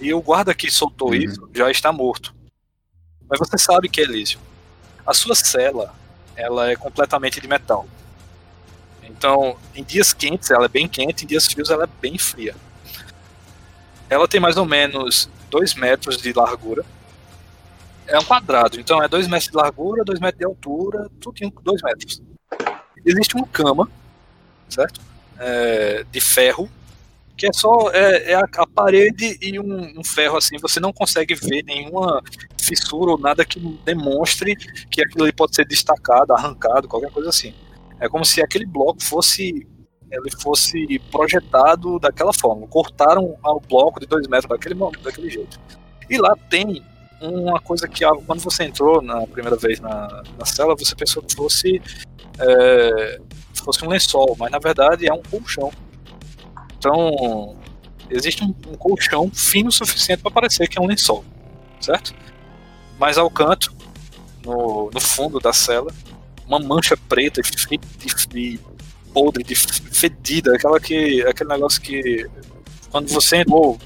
E o guarda que soltou Uhum. isso já está morto. Mas você sabe que é. A sua cela, ela é completamente de metal. Então, em dias quentes ela é bem quente, em dias frios ela é bem fria. Ela tem mais ou menos 2 metros de largura. É um quadrado, então é 2 metros de largura, 2 metros de altura, tudo em 2 metros. Existe uma cama, certo? É, de ferro, que é só é, é a, a parede e um, um ferro assim, você não consegue ver nenhuma fissura ou nada que demonstre que aquilo ali pode ser destacado, arrancado, qualquer coisa assim. É como se aquele bloco fosse ele fosse projetado daquela forma. Cortaram o bloco de dois metros daquele, daquele jeito. E lá tem uma coisa que ah, quando você entrou na primeira vez na, na cela, você pensou que fosse, é, fosse um lençol, mas na verdade é um colchão. Então existe um, um colchão fino o suficiente para parecer que é um lençol, certo? Mas ao canto, no, no fundo da cela, uma mancha preta e, podre, de fedida, aquela que, aquele negócio que quando você entrou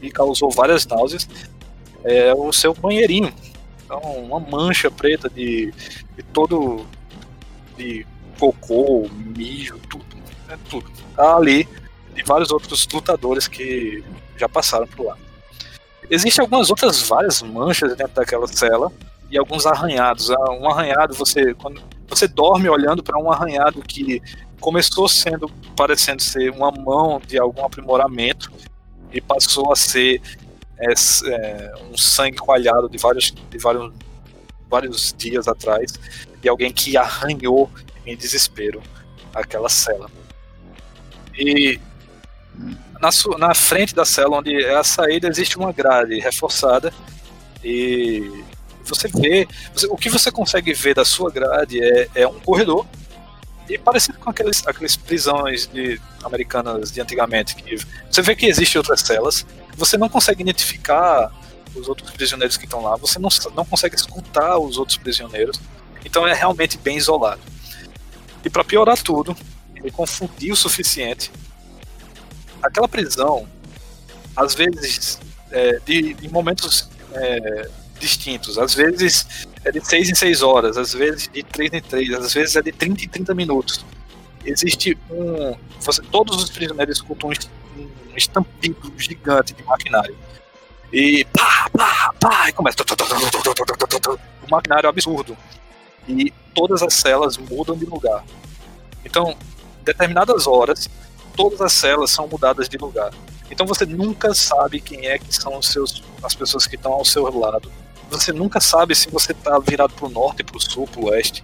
e causou várias náuseas, é o seu banheirinho. Então, uma mancha preta de, de todo de cocô, mijo, tudo, é tudo. Tá ali de vários outros lutadores que já passaram por lá. Existem algumas outras várias manchas dentro daquela cela e alguns arranhados. Ah, Um arranhado, você quando você dorme olhando para um arranhado que começou sendo parecendo ser uma mão de algum aprimoramento e passou a ser é, é, um sangue coalhado de vários de vários vários dias atrás de alguém que arranhou em desespero aquela cela. E na, na frente da cela onde é a saída existe uma grade reforçada e você vê você- o que você consegue ver da sua grade é, é um corredor e parecido com aqueles, aqueles prisões de, americanas de antigamente que você vê que existem outras celas você não consegue identificar os outros prisioneiros que estão lá você não, não consegue escutar os outros prisioneiros então é realmente bem isolado. E para piorar tudo ele confundiu o suficiente aquela prisão, às vezes, é, de, de, momentos é, distintos, às vezes é de 6 em 6 horas, às vezes de 3 em 3, às vezes é de 30 em 30 minutos. Existe um. Você, todos os prisioneiros escutam um, um estampido gigante de maquinário. E pá, pá, pá, e começa. O maquinário é absurdo. E todas as celas mudam de lugar. Então, determinadas horas, todas as celas são mudadas de lugar. Então você nunca sabe quem é que são os seus, as pessoas que estão ao seu lado você nunca sabe se você está virado para o norte, para o sul, para o oeste.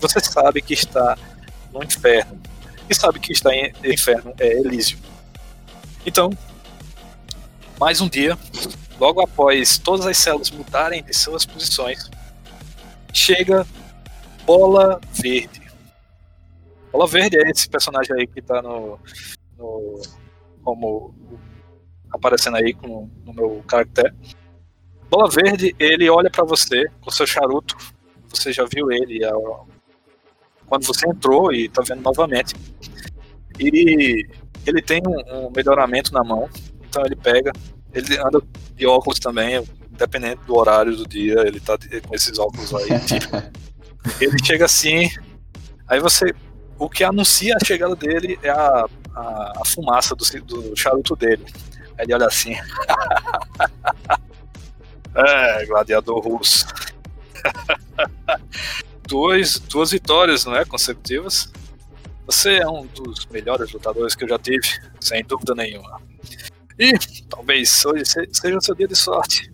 Você sabe que está no inferno. E sabe que está em inferno é Elísio. Então, mais um dia, logo após todas as células mudarem de suas posições, chega Bola Verde. Bola Verde é esse personagem aí que tá no. no como aparecendo aí com, no meu caractere. Bola Verde, ele olha para você com seu charuto. Você já viu ele quando você entrou e tá vendo novamente. E ele tem um, um melhoramento na mão, então ele pega, ele anda de óculos também, dependendo do horário do dia, ele tá com esses óculos aí. ele chega assim, aí você. O que anuncia a chegada dele é a, a, a fumaça do, do charuto dele. Ele olha assim. é, gladiador russo. Dois, duas vitórias, não é? Consecutivas. Você é um dos melhores lutadores que eu já tive, sem dúvida nenhuma. E talvez hoje seja o seu dia de sorte.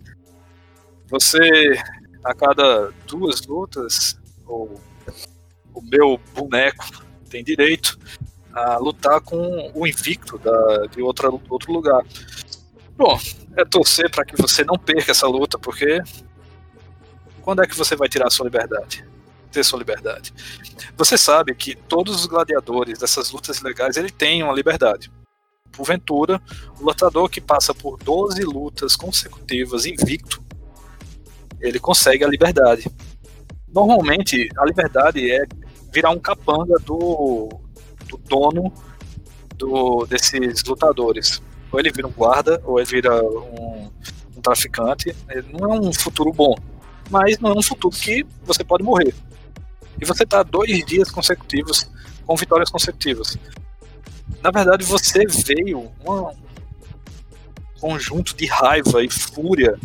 Você, a cada duas lutas, ou o meu boneco tem direito a lutar com o invicto da, de outra, outro lugar. Bom, é torcer para que você não perca essa luta, porque quando é que você vai tirar sua liberdade? Ter sua liberdade. Você sabe que todos os gladiadores dessas lutas ilegais ele tem uma liberdade. Porventura, o lutador que passa por 12 lutas consecutivas invicto ele consegue a liberdade. Normalmente, a liberdade é virar um capanga do, do dono do, desses lutadores. Ou ele vira um guarda, ou ele vira um, um traficante. Não é um futuro bom, mas não é um futuro que você pode morrer. E você está dois dias consecutivos com vitórias consecutivas. Na verdade, você veio um conjunto de raiva e fúria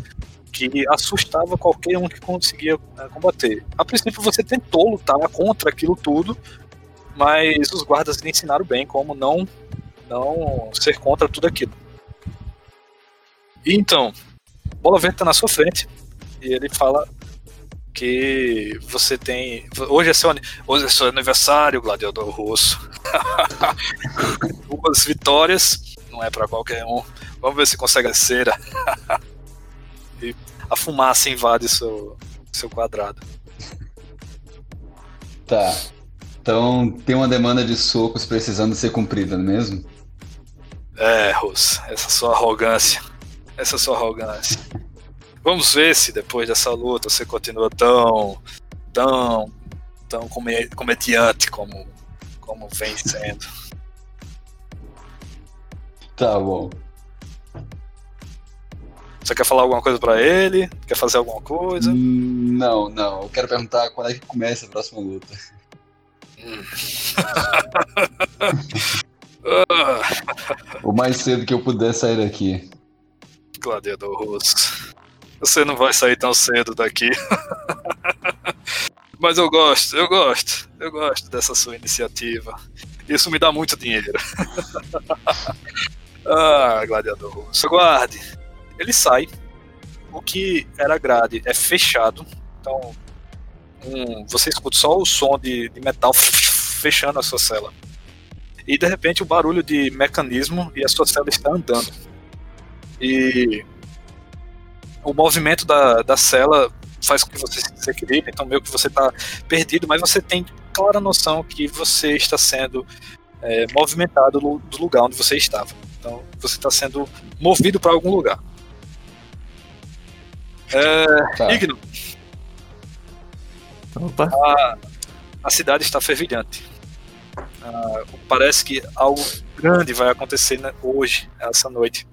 que assustava qualquer um que conseguia né, combater. A princípio você tentou lutar contra aquilo tudo, mas os guardas lhe ensinaram bem como não não ser contra tudo aquilo. E então, Bola Verde está na sua frente e ele fala que você tem. Hoje é seu, hoje é seu aniversário, gladiador russo. Duas vitórias, não é para qualquer um. Vamos ver se consegue a cera. e a fumaça invade seu, seu quadrado. Tá. Então tem uma demanda de socos precisando ser cumprida, não é mesmo? É, Russo, essa sua arrogância. Essa sua arrogância. Vamos ver se depois dessa luta você continua tão. tão. tão comediante como, como vem sendo. Tá bom. Você quer falar alguma coisa para ele? Quer fazer alguma coisa? Hum, não, não. Eu quero perguntar quando é que começa a próxima luta. O mais cedo que eu puder sair daqui. Gladiador russo. Você não vai sair tão cedo daqui. Mas eu gosto, eu gosto, eu gosto dessa sua iniciativa. Isso me dá muito dinheiro. ah, gladiador russo. Guarde, ele sai. O que era grade é fechado. Então, um, você escuta só o som de, de metal fechando a sua cela. E de repente o barulho de mecanismo e a sua cela está andando. E o movimento da, da cela faz com que você se equilibre, então meio que você está perdido, mas você tem clara noção que você está sendo é, movimentado do lugar onde você estava. Então você está sendo movido para algum lugar. É, tá. Igno. Opa. A, a cidade está fervilhante. Ah, parece que algo grande vai acontecer né, hoje, essa noite.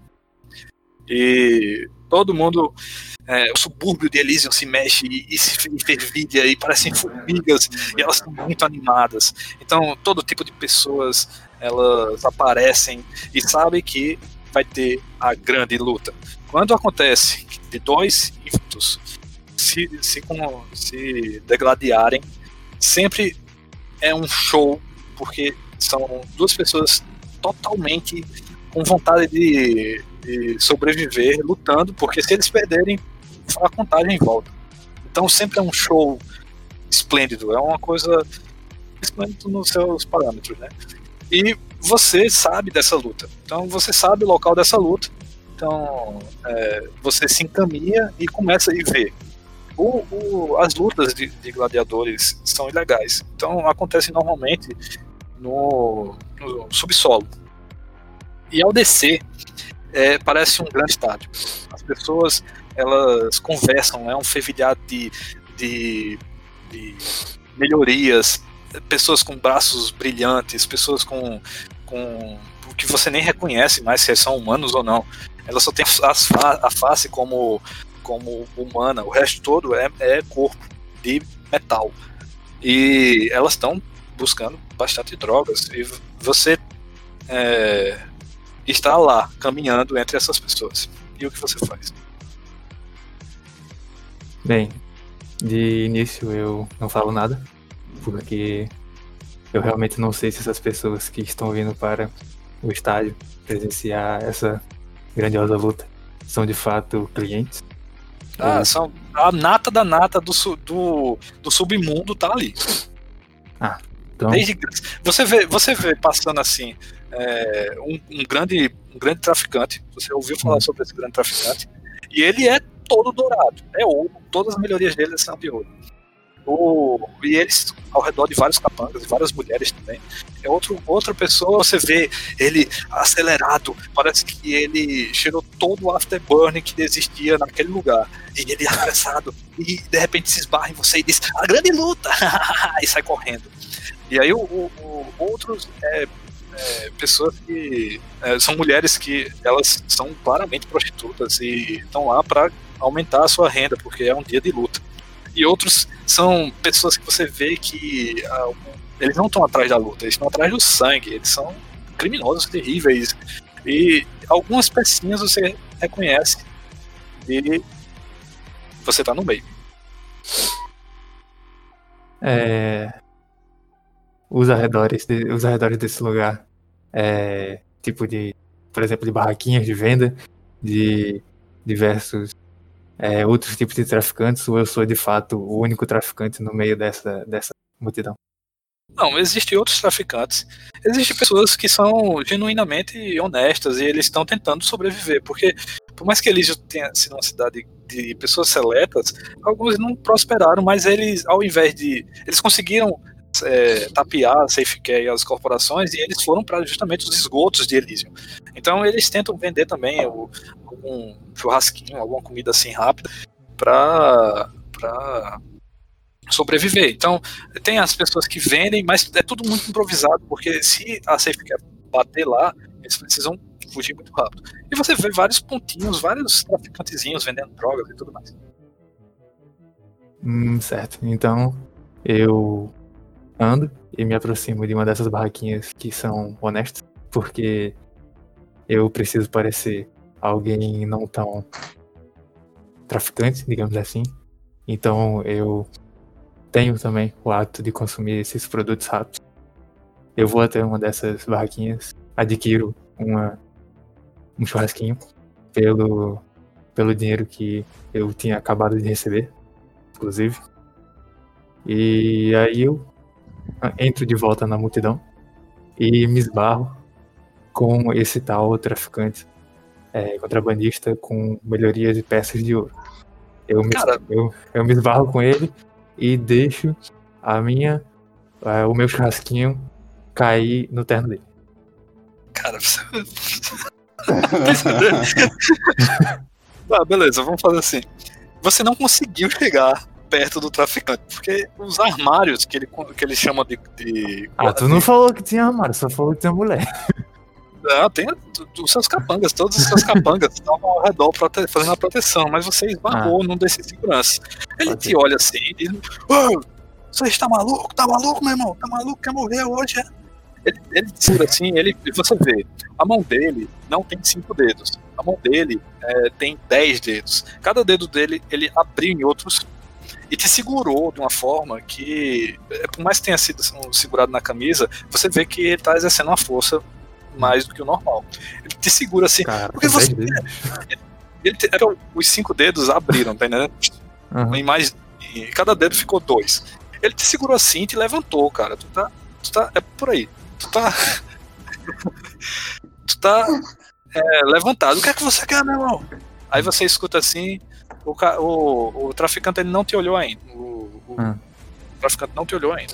E todo mundo, é, o subúrbio de Elysium se mexe e, e se fervilha e parecem formigas e elas estão muito animadas. Então todo tipo de pessoas elas aparecem e sabem que vai ter a grande luta. Quando acontece de dois invictos se, se, se degladiarem, sempre é um show, porque são duas pessoas totalmente com vontade de, de sobreviver, lutando, porque se eles perderem, a contagem volta. Então sempre é um show esplêndido, é uma coisa esplêndido nos seus parâmetros, né? E você sabe dessa luta. Então você sabe o local dessa luta. Então é, você se encaminha e começa a ver. O, o, as lutas de, de, gladiadores são ilegais. Então acontecem normalmente no, no subsolo. E ao descer, é, parece um grande estádio. As pessoas elas conversam, é um fervilhar de, de, de melhorias, pessoas com braços brilhantes, pessoas com, com o que você nem reconhece mais se são humanos ou não. Elas só têm a, a face como, como humana, o resto todo é, é corpo de metal. E elas estão buscando bastante drogas. E você é, está lá, caminhando entre essas pessoas. E o que você faz? Bem, de início eu não falo nada, porque eu realmente não sei se essas pessoas que estão vindo para o estádio presenciar essa grandiosa luta são de fato clientes. Ah, ou... são a nata da nata do, do, do submundo tá ali. Ah, então... Desde, você vê, você vê passando assim é, um, um, grande, um grande traficante. Você ouviu falar hum. sobre esse grande traficante? E ele é todo dourado, é ouro, todas as melhorias dele são de ouro. O, e eles ao redor de vários capangas e várias mulheres também. É outro, outra pessoa, você vê ele acelerado, parece que ele cheirou todo o afterburn que existia naquele lugar. E ele é apressado, e de repente se esbarra em você e diz: A grande luta! e sai correndo. E aí o, o, o outros é, é, pessoas que é, são mulheres que elas são claramente prostitutas e estão lá para aumentar a sua renda, porque é um dia de luta. E outros são pessoas que você vê que ah, eles não estão atrás da luta, eles estão atrás do sangue, eles são criminosos terríveis. E algumas pecinhas você reconhece e você está no meio. É, os arredores, de, os arredores desse lugar, é, tipo de, por exemplo, de barraquinhas de venda de diversos é, outros tipos de traficantes, ou eu sou de fato o único traficante no meio dessa, dessa multidão? Não, existem outros traficantes. Existem pessoas que são genuinamente honestas e eles estão tentando sobreviver, porque por mais que eles tenha sido uma cidade de pessoas seletas, alguns não prosperaram, mas eles, ao invés de. Eles conseguiram é, tapear a SafeCare e as corporações e eles foram para justamente os esgotos de Elysium. Então eles tentam vender também algum churrasquinho, alguma comida assim rápida para sobreviver. Então tem as pessoas que vendem, mas é tudo muito improvisado, porque se a SafeCare bater lá, eles precisam fugir muito rápido. E você vê vários pontinhos, vários traficantezinhos vendendo drogas e tudo mais. Hum, certo. Então eu ando e me aproximo de uma dessas barraquinhas que são honestas, porque eu preciso parecer alguém não tão traficante, digamos assim. Então eu tenho também o hábito de consumir esses produtos rápidos. Eu vou até uma dessas barraquinhas, adquiro uma, um churrasquinho pelo, pelo dinheiro que eu tinha acabado de receber, inclusive. E aí eu entro de volta na multidão e me esbarro com esse tal traficante é, contrabandista com melhorias e peças de ouro. Eu me, eu, eu me esbarro com ele e deixo a minha, é, o meu churrasquinho cair no terno dele. Cara, você. ah, beleza, vamos fazer assim. Você não conseguiu chegar perto do traficante. Porque os armários que ele, que ele chama de. de ah, tu não falou que tinha armário, só falou que tinha mulher. Não, tem os seus capangas, todos os seus capangas estavam ao redor prote fazendo a proteção, mas você esbarrou ah. num desses seguranças. Ele Pode te ser. olha assim e diz: oh, Você está maluco? Tá maluco, meu irmão? Tá maluco? Quer morrer hoje? É? Ele, ele segura assim, ele, você vê, a mão dele não tem cinco dedos. A mão dele é, tem dez dedos. Cada dedo dele ele abriu em outros e te segurou de uma forma que, é, por mais que tenha sido segurado na camisa, você vê que ele está exercendo uma força mais do que o normal. Ele te segura assim. Cara, porque você. Ele, ele te, é os cinco dedos abriram, tá entendendo? Uhum. E mais. Cada dedo ficou dois. Ele te segurou assim e te levantou, cara. Tu tá. Tu tá é por aí. Tu tá. tu tá é, levantado. O que é que você quer, meu irmão? Aí você escuta assim, o, o, o traficante ele não te olhou ainda. O, o Ah. traficante não te olhou ainda.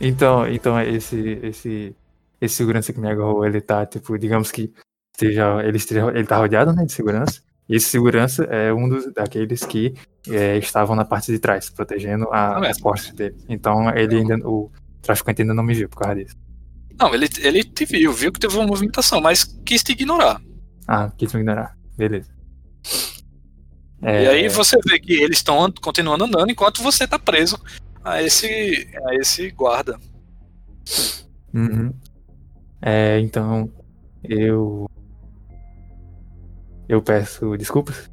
Então, então esse, esse, esse segurança que me agarrou, ele tá, tipo, digamos que esteja, ele, esteja, ele tá rodeado, né, de segurança. E esse segurança é um dos, daqueles que é, estavam na parte de trás, protegendo a, Ah, é. as portas dele. Então, ele ainda, o traficante ainda não me viu por causa disso. Não, ele, ele te viu, viu que teve uma movimentação, mas quis te ignorar. Ah, quis me ignorar. Beleza. É, E aí você vê que eles estão and- continuando andando enquanto você tá preso a esse, a esse guarda. Uhum. É, então, eu. Eu peço desculpas.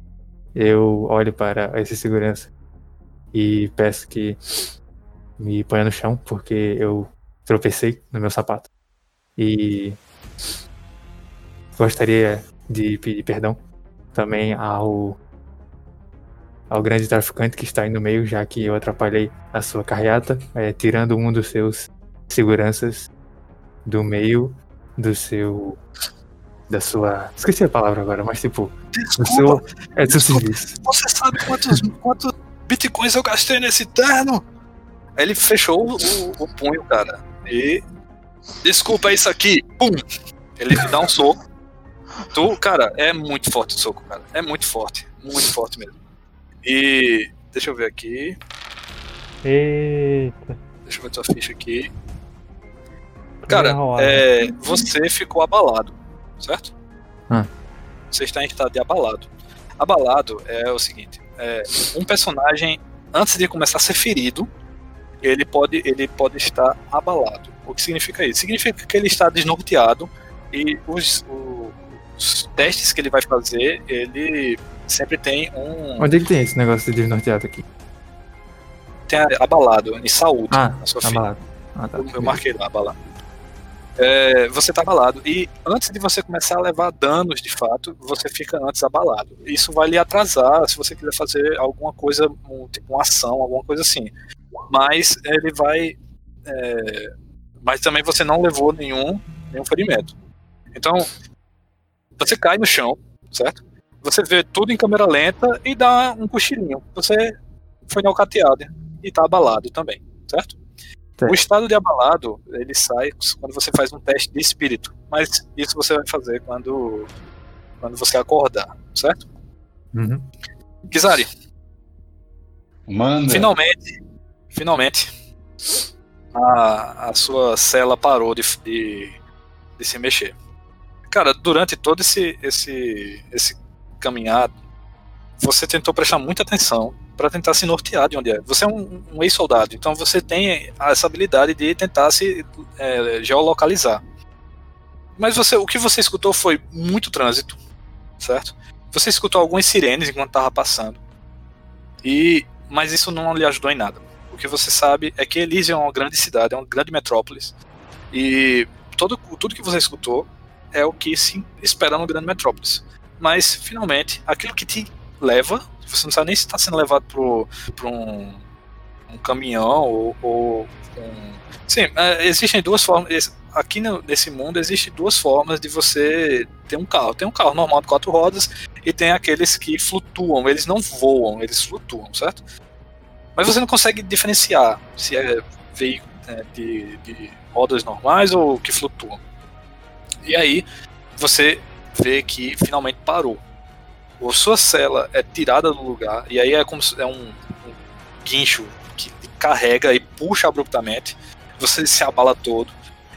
Eu olho para esse segurança e peço que me ponha no chão, porque eu tropecei no meu sapato. E gostaria de pedir perdão também ao ao grande traficante que está aí no meio, já que eu atrapalhei a sua carreata, é, tirando um dos seus seguranças do meio do seu. da sua. esqueci a palavra agora, mas tipo, do Desculpa, seu. é do seu serviço. você sabe quantos, quantos bitcoins eu gastei nesse terno? Aí ele fechou o, o- punho, cara. E. Desculpa isso aqui. Pum! Ele te dá um soco. Tu, cara, é muito forte o soco, cara. É muito forte. Muito forte mesmo. E. Deixa eu ver aqui. Eita. Deixa eu ver tua ficha aqui. Cara, Primeira rolada. é, você ficou abalado, certo? Ah. Você está em estado de abalado. Abalado é o seguinte: é, um personagem, antes de começar a ser ferido, ele pode, ele pode estar abalado. O que significa isso? Significa que ele está desnorteado e os, o- os testes que ele vai fazer, ele sempre tem um. Onde é que tem esse negócio de desnorteado aqui? Tem abalado, em saúde, Ah, na sua tá abalado. Ah, tá. Eu, eu marquei lá, abalado. É, você tá abalado. E antes de você começar a levar danos de fato, você fica antes abalado. Isso vai lhe atrasar se você quiser fazer alguma coisa, um, tipo uma ação, alguma coisa assim. Mas ele vai. é, mas também você não levou nenhum, nenhum ferimento. Então, você cai no chão, certo? Você vê tudo em câmera lenta e dá um cochilinho. Você foi nocauteado e tá abalado também, certo? Certo. O estado de abalado, ele sai quando você faz um teste de espírito. Mas isso você vai fazer quando, quando você acordar, certo? Uhum. Kizari, Manda. finalmente, finalmente, a, a sua cela parou de, de, de se mexer. Cara, durante todo esse, esse, esse caminhado, você tentou prestar muita atenção para tentar se nortear de onde é. Você é um, um ex-soldado, então você tem essa habilidade de tentar se é, geolocalizar. Mas você, o que você escutou foi muito trânsito, certo? Você escutou algumas sirenes enquanto estava passando. E mas isso não lhe ajudou em nada. O que você sabe é que Elise é uma grande cidade, é uma grande metrópolis. E todo, tudo que você escutou é o que se espera no grande metrópolis. Mas, finalmente, aquilo que te leva, você não sabe nem se está sendo levado para um, um caminhão ou, ou um... Sim, é, existem duas formas. Aqui no- nesse mundo existem duas formas de você ter um carro. Tem um carro normal de quatro rodas e tem aqueles que flutuam. Eles não voam, eles flutuam, certo? Mas você não consegue diferenciar se é veículo né, de, de rodas normais ou que flutuam. E aí você vê que finalmente parou. A sua cela é tirada do lugar e aí é como se é um, um guincho que carrega e puxa abruptamente. Você se abala todo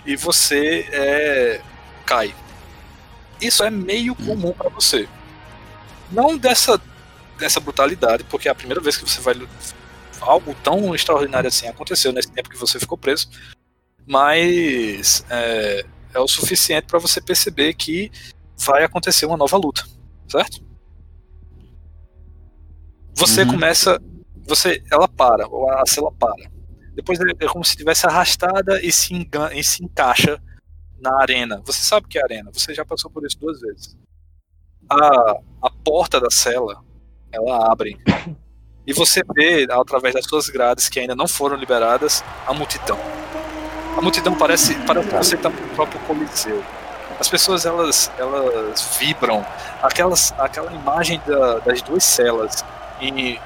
e você é, cai. Isso é meio comum para você. Não dessa dessa brutalidade, porque é a primeira vez que você vai algo tão extraordinário assim aconteceu nesse tempo que você ficou preso, mas é, é o suficiente para você perceber que vai acontecer uma nova luta, certo? Você Uhum. começa, você, ela para, ou a cela para. Depois é, é como se estivesse arrastada e se, engan, e se encaixa na arena. Você sabe que é arena? Você já passou por isso duas vezes. A, a porta da cela, ela abre e você vê, através das suas grades que ainda não foram liberadas, a multidão. A multidão parece, parece que você está no próprio Coliseu. As pessoas elas, elas vibram. Aquelas, aquela imagem da, das duas celas em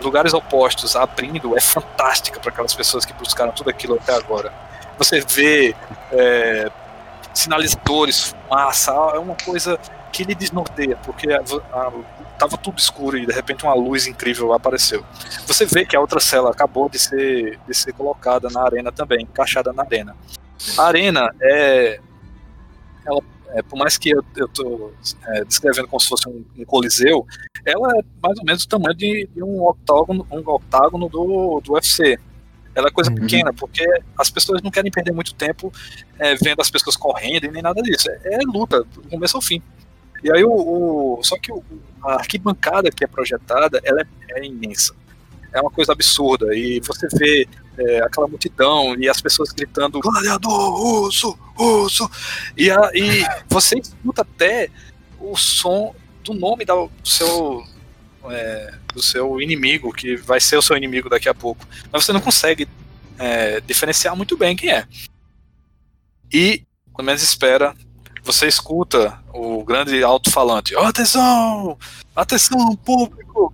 lugares opostos abrindo é fantástica para aquelas pessoas que buscaram tudo aquilo até agora. Você vê é, sinalizadores, fumaça, é uma coisa que lhe desnorteia, porque estava tudo escuro e de repente uma luz incrível apareceu. Você vê que a outra cela acabou de ser, de ser colocada na arena também, encaixada na arena. A arena é. Ela, é por mais que eu estou é, descrevendo como se fosse um, um, coliseu, ela é mais ou menos o tamanho de, de um octágono, um octágono do, do UFC. Ela é coisa uhum. pequena, porque as pessoas não querem perder muito tempo é, vendo as pessoas correndo e nem nada disso. É, é luta, do começo ao fim. E aí o, o só que o, a arquibancada que é projetada, ela é, é, imensa. É uma coisa absurda. E você vê é, aquela multidão e as pessoas gritando gladiador, urso, urso. E, a, e você escuta até o som do nome da, do seu é, do seu inimigo, que vai ser o seu inimigo daqui a pouco. Mas você não consegue é, diferenciar muito bem quem é. E, quando menos espera, você escuta o grande alto-falante: Atenção! Atenção, público!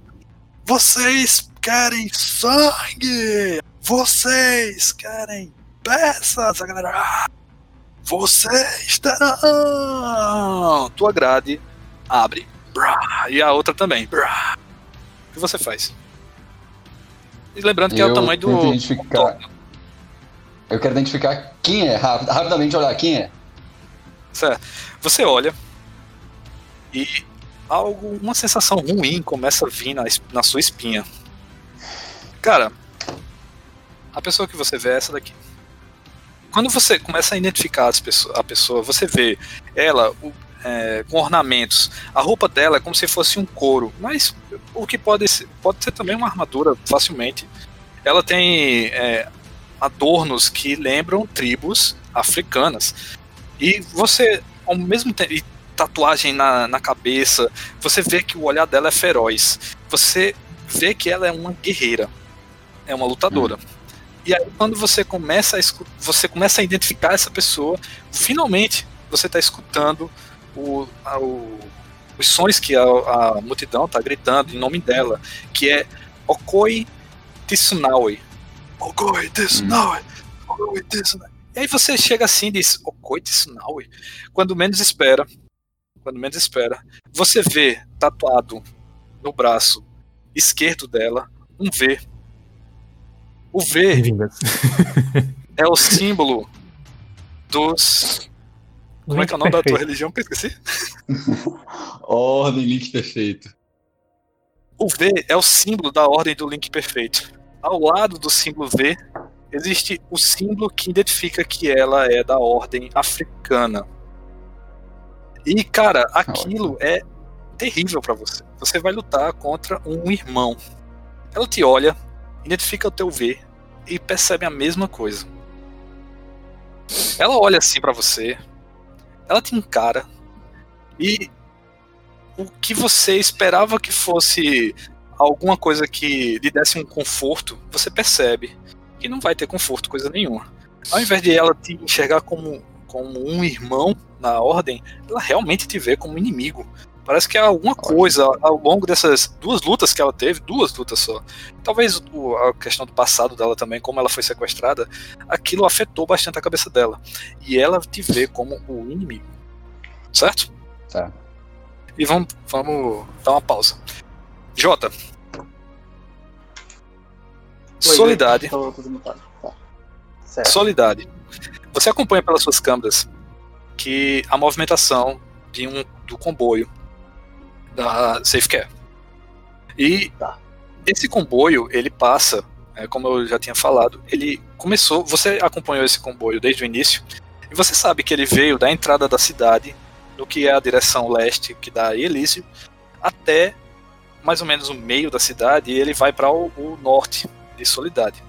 Vocês querem sangue! Vocês querem peças! A galera. Ah, vocês terão! Tua grade abre. E a outra também. O que você faz? E lembrando que eu é o tamanho do. Identificar. Eu quero identificar quem é, rapidamente olhar quem é. Certo. Você olha e algo, uma sensação ruim começa a vir na, na sua espinha. Cara, a pessoa que você vê é essa daqui. Quando você começa a identificar as pessoas, a pessoa, você vê ela o, é, com ornamentos. A roupa dela é como se fosse um couro, mas o que pode ser, pode ser também uma armadura facilmente. Ela tem é, adornos que lembram tribos africanas. E você, ao mesmo tempo, tatuagem na, na cabeça, você vê que o olhar dela é feroz. Você vê que ela é uma guerreira, é uma lutadora. Hum. E aí quando você começa a você começa a identificar essa pessoa, finalmente você está escutando o, a, o, os sons que a, a multidão está gritando em nome dela, que é Okoi Tsunawe. Okoi Tsunawe. Hum. Okoi Tsunawe. E aí você chega assim e diz, Okoi Tsunawe. Quando menos espera, quando menos espera, você vê tatuado no braço esquerdo dela um V. O V é o símbolo dos como é que é o nome perfeito. da tua religião que eu esqueci? ordem Link Perfeito. O V é o símbolo da ordem do Link Perfeito. Ao lado do símbolo V existe o símbolo que identifica que ela é da ordem africana. E, cara, aquilo é terrível para você. Você vai lutar contra um irmão. Ela te olha, identifica o teu V e percebe a mesma coisa. Ela olha assim para você, ela te encara e o que você esperava que fosse alguma coisa que lhe desse um conforto, você percebe que não vai ter conforto, coisa nenhuma. Ao invés de ela te enxergar como, como um irmão na ordem, ela realmente te vê como inimigo. Parece que há alguma coisa ao longo dessas duas lutas que ela teve, duas lutas só. Talvez a questão do passado dela também, como ela foi sequestrada, aquilo afetou bastante a cabeça dela. E ela te vê como o inimigo. Certo? Tá. E vamos, vamos dar uma pausa. Jota. Solidade. Tá. Solidade. Você acompanha pelas suas câmeras que a movimentação de um do comboio da Safecare. E tá. esse comboio, ele passa, é, como eu já tinha falado, ele começou. Você acompanhou esse comboio desde o início, e você sabe que ele veio da entrada da cidade, no que é a direção leste, que dá a Elísio, até mais ou menos o meio da cidade, e ele vai para o, o norte de Solidade.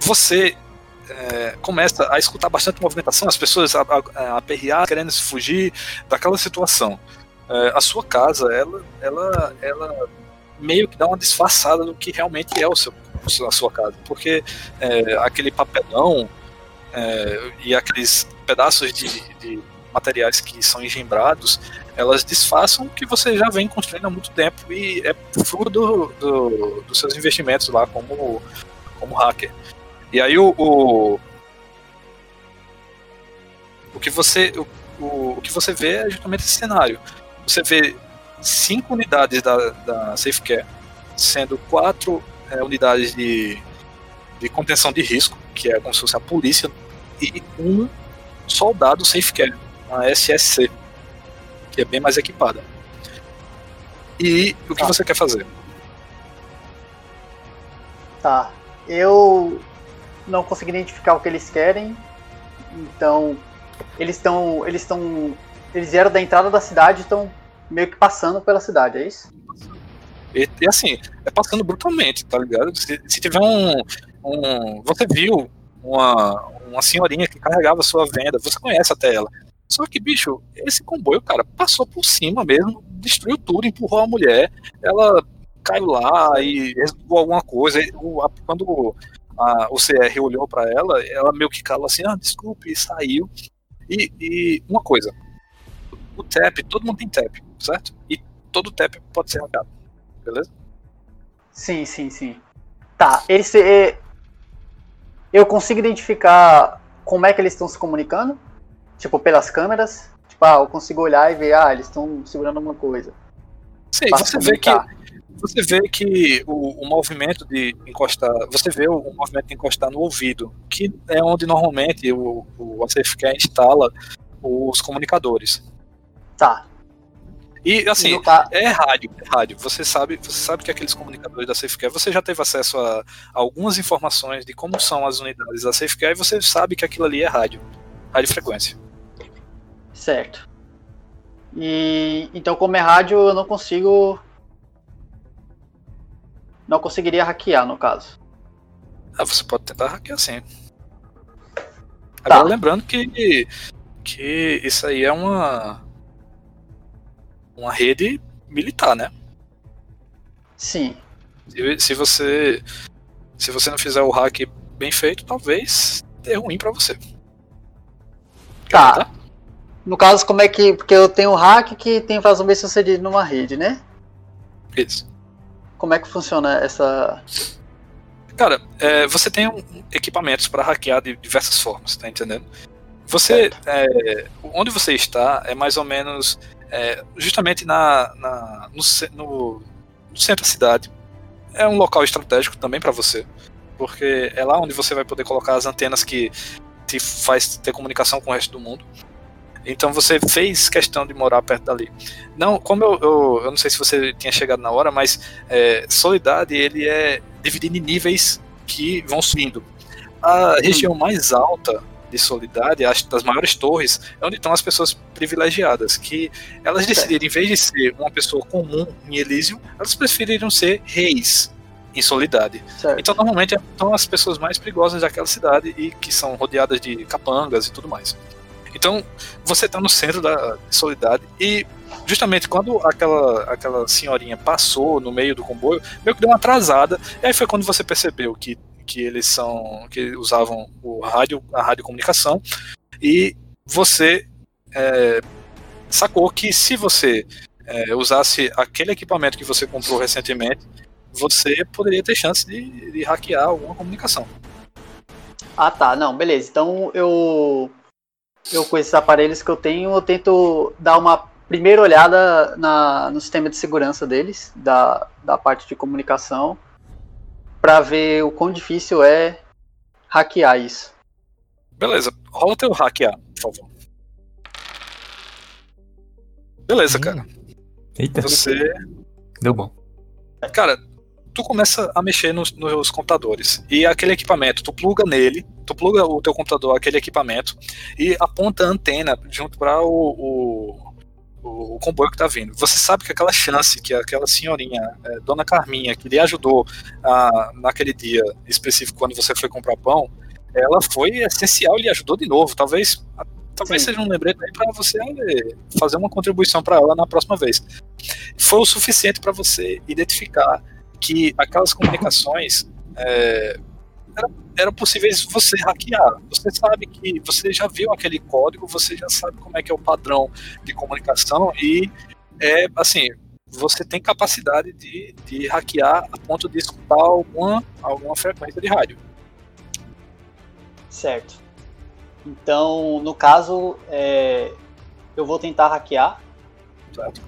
Você é, começa a escutar bastante movimentação, as pessoas a, a, a perrear, querendo se fugir daquela situação é, a sua casa, ela, ela, ela meio que dá uma disfarçada do que realmente é o seu, a sua casa. Porque é, aquele papelão é, e aqueles pedaços de, de materiais que são engembrados, elas disfarçam que você já vem construindo há muito tempo e é fruto do, do, dos seus investimentos lá como, como hacker. E aí o, o, o que você o, o que você vê é justamente esse cenário. Você vê cinco unidades da, da SafeCare, sendo quatro é, unidades de, de contenção de risco, que é como se fosse a polícia, e um soldado SafeCare, a SSC, que é bem mais equipada. E o que Tá. você quer fazer? Tá. Eu não consegui identificar o que eles querem. Então, eles estão. Eles estão. Eles vieram da entrada da cidade e estão meio que passando pela cidade, é isso? E, e assim, é passando brutalmente, tá ligado? Se, se tiver um, um. Você viu uma, uma senhorinha que carregava sua venda, você conhece até ela. Só que, bicho, esse comboio, cara, passou por cima mesmo, destruiu tudo, empurrou a mulher, ela caiu lá e resolveu alguma coisa. quando a- o CR olhou pra ela, ela meio que calou assim, ah, desculpe, e saiu. E, e uma coisa, o TAP, todo mundo tem TAP, certo? E todo TAP pode ser hackado, beleza? Sim, sim, sim. Tá, eles. é, Eu consigo identificar como é que eles estão se comunicando? Tipo, pelas câmeras? Tipo, ah, eu consigo olhar e ver, ah, eles estão segurando alguma coisa. Sim, Pra você vê que. Você vê que o, o movimento de encostar, você vê o, o movimento de encostar no ouvido, que é onde normalmente o, o instala os comunicadores. Tá. E assim, ca- é rádio, é rádio. Você sabe, você sabe que aqueles comunicadores da SafeCare, você já teve acesso a, a algumas informações de como são as unidades da SafeCare e você sabe que aquilo ali é rádio, radiofrequência. Certo. E então, como é rádio, eu não consigo. Não conseguiria hackear, no caso. Ah, você pode tentar hackear sim. Tá. Agora lembrando que, que isso aí é uma uma rede militar, né? Sim. Se, se você se você não fizer o hack bem feito, talvez dê ruim pra você. Tá. tentar? No caso, como é que. Porque eu tenho um hack que tem invasão bem sucedido numa rede, né? Isso. Como é que funciona essa. Cara, é, você tem um- equipamentos para hackear de diversas formas, tá entendendo? Você, é, onde você está é mais ou menos é, justamente na, na- no, no- no centro da cidade. É um local estratégico também para você, porque é lá onde você vai poder colocar as antenas que te faz ter comunicação com o resto do mundo. Então você fez questão de morar perto dali. Não, como eu, eu, eu não sei se você tinha chegado na hora, mas é, Solidade ele é dividido em níveis que vão subindo. A região mais alta de Solidade, as das maiores torres, é onde estão as pessoas privilegiadas, que elas decidiram, em vez de ser uma pessoa comum em Elysium, elas preferiram ser reis em Solidade. Certo. Então, normalmente, são as pessoas mais perigosas daquela cidade e que são rodeadas de capangas e tudo mais. Então, você está no centro da Solidade e justamente quando aquela, aquela senhorinha passou no meio do comboio, meio que deu uma atrasada, e aí foi quando você percebeu que, que eles são. que usavam o rádio, a radiocomunicação, e você é, sacou que se você é, usasse aquele equipamento que você comprou recentemente, você poderia ter chance de, de hackear alguma comunicação. Ah, tá. Não, beleza. Então eu. Eu com esses aparelhos que eu tenho, eu tento dar uma primeira olhada na, no sistema de segurança deles, da, da parte de comunicação, para ver o quão difícil é hackear isso. Beleza, rola teu hackear, por favor. Beleza, Hum. cara. Eita, Você deu bom. Cara, tu começa a mexer nos, nos computadores. E aquele equipamento, tu pluga nele, tu pluga o teu computador, aquele equipamento, e aponta a antena junto para o, o, o comboio que tá vindo. Você sabe que aquela chance que aquela senhorinha, é, Dona Carminha, que lhe ajudou a, naquele dia específico quando você foi comprar pão, ela foi essencial e lhe ajudou de novo. Talvez. Talvez Sim. seja um lembrete para você fazer uma contribuição para ela na próxima vez. Foi o suficiente para você identificar que aquelas comunicações é, era, era possível você hackear. Você sabe que você já viu aquele código, você já sabe como é que é o padrão de comunicação e é assim, você tem capacidade de, de hackear a ponto de escutar alguma, alguma frequência de rádio. Certo. Então, no caso, é, eu vou tentar hackear. Certo.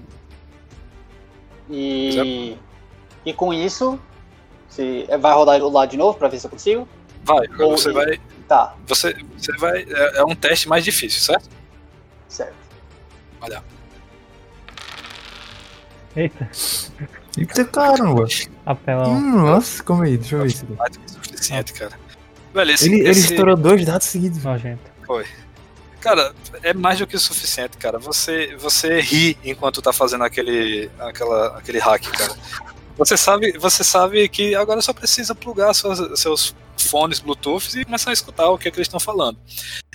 E, e com isso, se, é, vai rodar o lado de novo para ver se eu consigo? Vai, Ou- você vai. Tá, Você, você vai. É, é um teste mais difícil, certo? certo. Olha. Eita, Eita caramba! apelão. Hum, nossa, calma aí, deixa eu ver isso aqui. Mais do que suficiente, cara. Velho, esse, Ele, ele esse- estourou dois dados seguidos. Nojento. Cara, é mais do que o suficiente, cara. Você, você ri enquanto tá fazendo aquele, aquela, aquele hack, cara. Você sabe, você sabe que agora só precisa plugar suas- seus fones Bluetooth e começar a escutar o que, é que eles estão falando.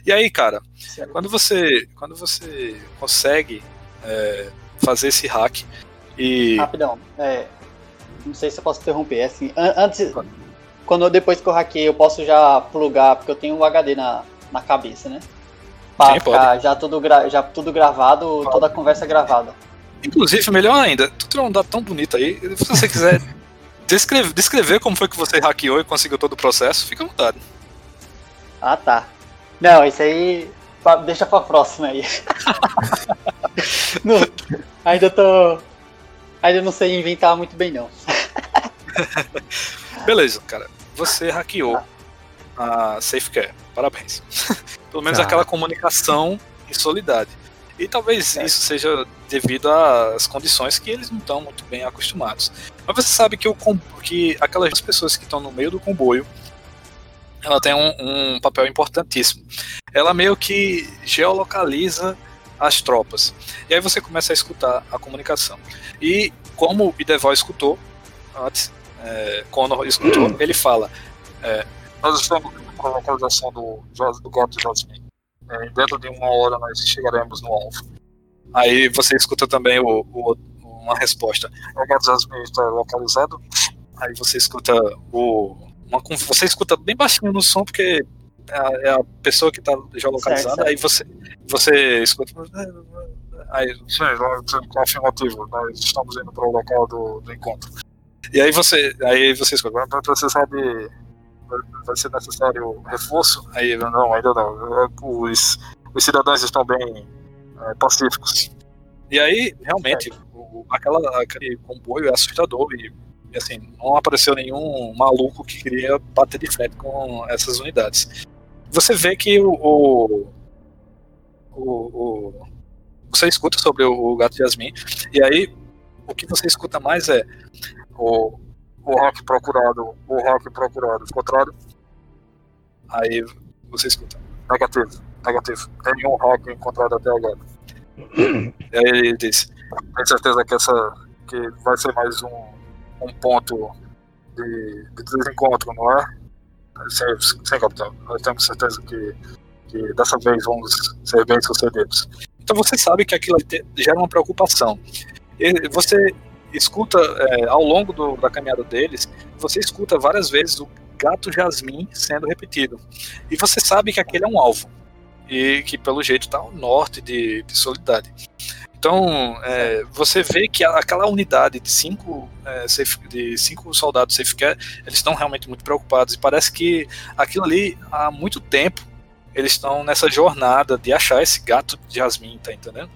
E aí, cara, quando você, quando você consegue é, fazer esse hack e Rapidão, é, não sei se eu posso interromper. é Assim, an- antes, quando eu- depois que eu hackei, eu posso já plugar, porque eu tenho o HD na, na cabeça, né? Pra Sim, ficar já tudo, já tudo gravado, toda a conversa gravada. Inclusive, melhor ainda, tu tirou um dado tão bonito aí. Se você quiser descrever, descrever como foi que você hackeou e conseguiu todo o processo, fica à vontade. Ah, tá. Não, isso aí deixa pra próxima aí. Não, ainda tô. Ainda não sei inventar muito bem, não. Beleza, cara. Você hackeou a SafeCare. Parabéns. Pelo menos Ah. aquela comunicação em solidade. E talvez Certo. isso seja devido às condições que eles não estão muito bem acostumados. Mas você sabe que, o, que aquelas pessoas que estão no meio do comboio, ela tem um, um papel importantíssimo. Ela meio que geolocaliza as tropas. E aí você começa a escutar a comunicação. E como o Ideval escutou antes, é, Connor escutou, ele fala: é, Nós estamos com a localização do, do gato Jasmine. É, dentro de uma hora nós chegaremos no alvo. Aí você escuta também o, o- uma resposta: Jasmine está localizado. Aí você escuta o. Uma, você escuta bem baixinho no som, porque é a, é a pessoa que está. Certo, certo. Aí você, você escuta. Aí, sim, com afirmativo, nós estamos indo para o local do, do encontro. E aí você, aí você escuta, vai precisar de. Vai ser necessário reforço? Aí, não, ainda não. Os, os cidadãos estão bem é, pacíficos. E aí, realmente, o- aquela, aquele comboio é assustador e, assim, não apareceu nenhum maluco que queria bater de frente com essas unidades. Você vê que o, o, o- o- você escuta sobre o, o gato Yasmin e aí o que você escuta mais é o, o rock procurado, o rock procurado, contrário. Aí você escuta, negativo, negativo, nenhum rock encontrado até agora. e aí ele diz, tem certeza que essa que vai ser mais um, um ponto de, de desencontro, não é? Sim, sim, capitão. Nós temos certeza que, que dessa vez vamos ser bem sucedidos. Então você sabe que aquilo gera uma preocupação. Você escuta é, ao longo do- da caminhada deles, você escuta várias vezes o gato Jasmim sendo repetido. E você sabe que aquele é um alvo. E que pelo jeito está ao norte de, de Solidade. Então, é, você vê que aquela unidade de cinco, é, safe- de cinco soldados safecare, eles estão realmente muito preocupados. E parece que aquilo ali, há muito tempo, eles estão nessa jornada de achar esse gato de Jasmine, tá entendendo?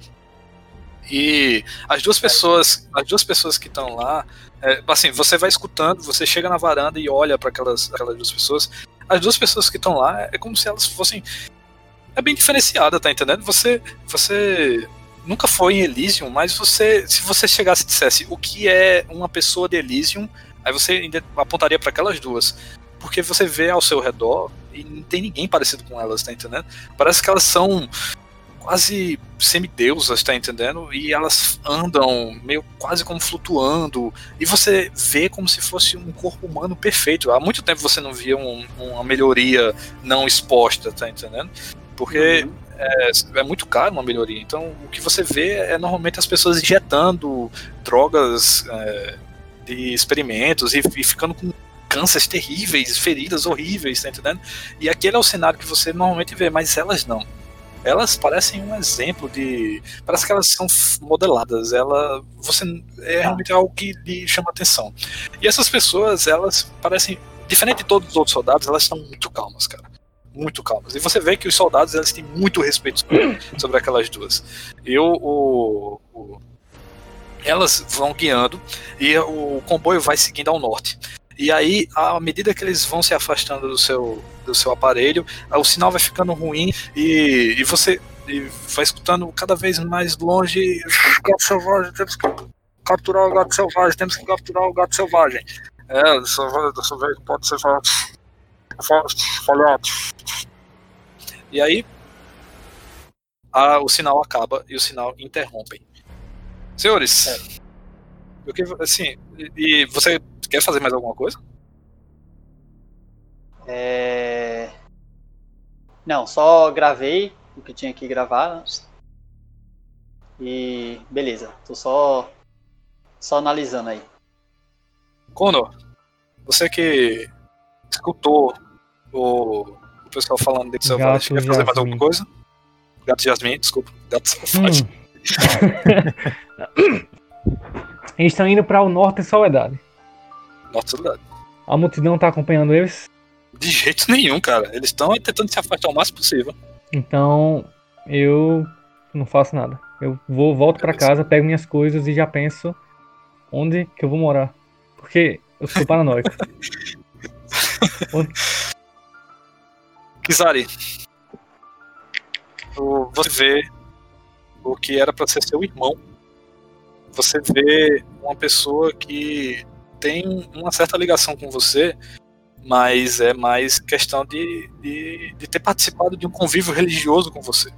E as duas pessoas, as duas pessoas que estão lá, é, assim, você vai escutando, você chega na varanda e olha para aquelas, aquelas duas pessoas. As duas pessoas que estão lá é como se elas fossem é bem diferenciada, tá entendendo? Você você nunca foi em Elysium, mas você se você chegasse e dissesse o que é uma pessoa de Elysium, aí você ainda apontaria para aquelas duas. Porque você vê ao seu redor e não tem ninguém parecido com elas, tá entendendo? Parece que elas são quase semideusas, tá entendendo? E elas andam meio quase como flutuando. E você vê como se fosse um corpo humano perfeito. Há muito tempo você não via um- uma melhoria não exposta, tá entendendo? Porque é, é muito caro uma melhoria. Então o que você vê é normalmente as pessoas injetando drogas é, de experimentos e, e ficando com cânceres terríveis, feridas horríveis, tá entendendo? E aquele é o cenário que você normalmente vê, mas elas não. Elas parecem um exemplo de. Parece que elas são modeladas. Ela. Você. É realmente algo que lhe chama atenção. E essas pessoas, elas parecem. Diferente de todos os outros soldados, elas estão muito calmas, cara muito calmas. E você vê que os soldados eles têm muito respeito sobre aquelas duas. E o, o, o, elas vão guiando e o comboio vai seguindo ao norte. E aí, à medida que eles vão se afastando do seu, do seu aparelho, o sinal vai ficando ruim e, e você e vai escutando cada vez mais longe gato selvagem, temos que capturar o gato selvagem, temos que capturar o gato selvagem. É, dessa dessa vez pode ser falhado. E aí, a, o sinal acaba e o sinal interrompe. Senhores, é. eu que, assim, e, e você quer fazer mais alguma coisa? É... Não, só gravei o que tinha que gravar. E beleza, tô só só analisando aí. Conor, você que escutou o, o pessoal falando de seu quer fazer mais alguma coisa? Gato Jasmine, desculpa. Gato Selvagem. Hum. Eles estão indo para o norte de Soledade. Soledade. A multidão tá acompanhando eles? De jeito nenhum, cara. Eles estão tentando se afastar o máximo possível. Então, eu não faço nada. Eu vou, volto para casa, pego minhas coisas e já penso onde que eu vou morar. Porque eu sou paranoico. Kizari, você vê o que era para ser seu irmão. Você vê uma pessoa que tem uma certa ligação com você, mas é mais questão de, de, de ter participado de um convívio religioso com você.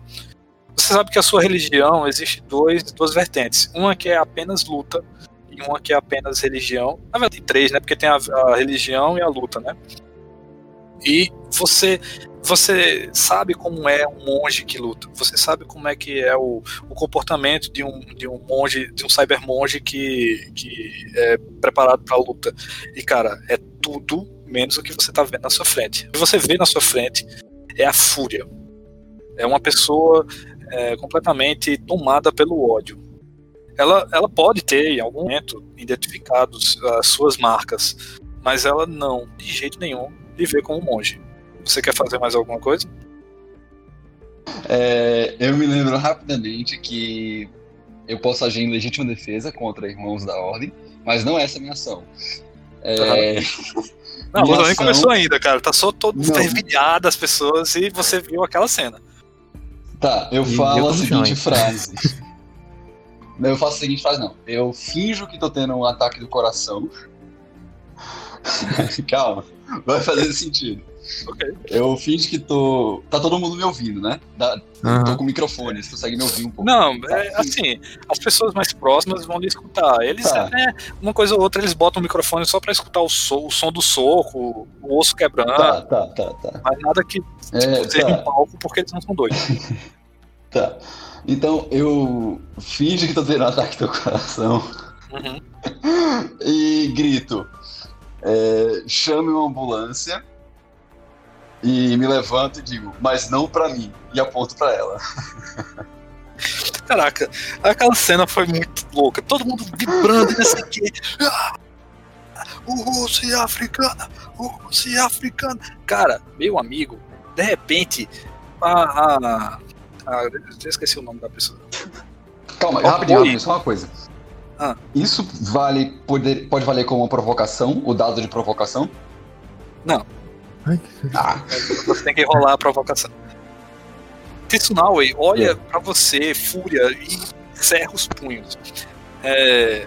Você sabe que a sua religião existe dois, duas vertentes. Uma que é apenas luta e uma que é apenas religião. Na verdade, três, né? Porque tem a, a religião e a luta, né? E você você sabe como é um monge que luta. Você sabe como é que é o, o comportamento de um, de um monge, de um cyber monge que, que é preparado para luta. E cara, é tudo menos o que você está vendo na sua frente. O que você vê na sua frente é a fúria. É uma pessoa é, completamente tomada pelo ódio. Ela, ela pode ter, em algum momento, identificado as suas marcas, mas ela não, de jeito nenhum, vê como monge. Você quer fazer mais alguma coisa? É, eu me lembro rapidamente que eu posso agir em legítima defesa contra irmãos da ordem, mas não é essa a minha ação. É... Não, minha ação... nem começou ainda, cara. Tá só todo fervilhado as pessoas e você viu aquela cena. Tá, eu falo eu a seguinte frase. não, eu faço a seguinte frase, não. Eu finjo que tô tendo um ataque do coração. Calma, vai fazer sentido. Okay. Eu finge que tô. Tá todo mundo me ouvindo, né? Da... Uhum. Tô com o microfone, você consegue me ouvir um pouco. Não, é, assim, as pessoas mais próximas vão lhe escutar. Eles, tá. né, uma coisa ou outra, eles botam o microfone só pra escutar o, so, o som do soco, o osso quebrando. Tá, tá, tá, tá. Mas nada que é, tipo, seja tá. um palco porque eles não são doidos. tá. Então eu finge que tô tendo um ataque do coração. Uhum. e grito. É, chame uma ambulância e me levanto e digo, mas não para mim, e aponto para ela. Caraca, aquela cena foi muito louca. Todo mundo vibrando nesse aqui. Ah, o russo e a africana, o russo e a africana. Cara, meu amigo, de repente, a. a, a eu esqueci o nome da pessoa. Calma, rapidinho, só uma coisa. Ah. Isso vale, pode, pode valer como uma provocação, o dado de provocação? Não. Ai, ah, você tem que rolar a provocação. Tsunawe olha é. para você, fúria, e cerra os punhos. É,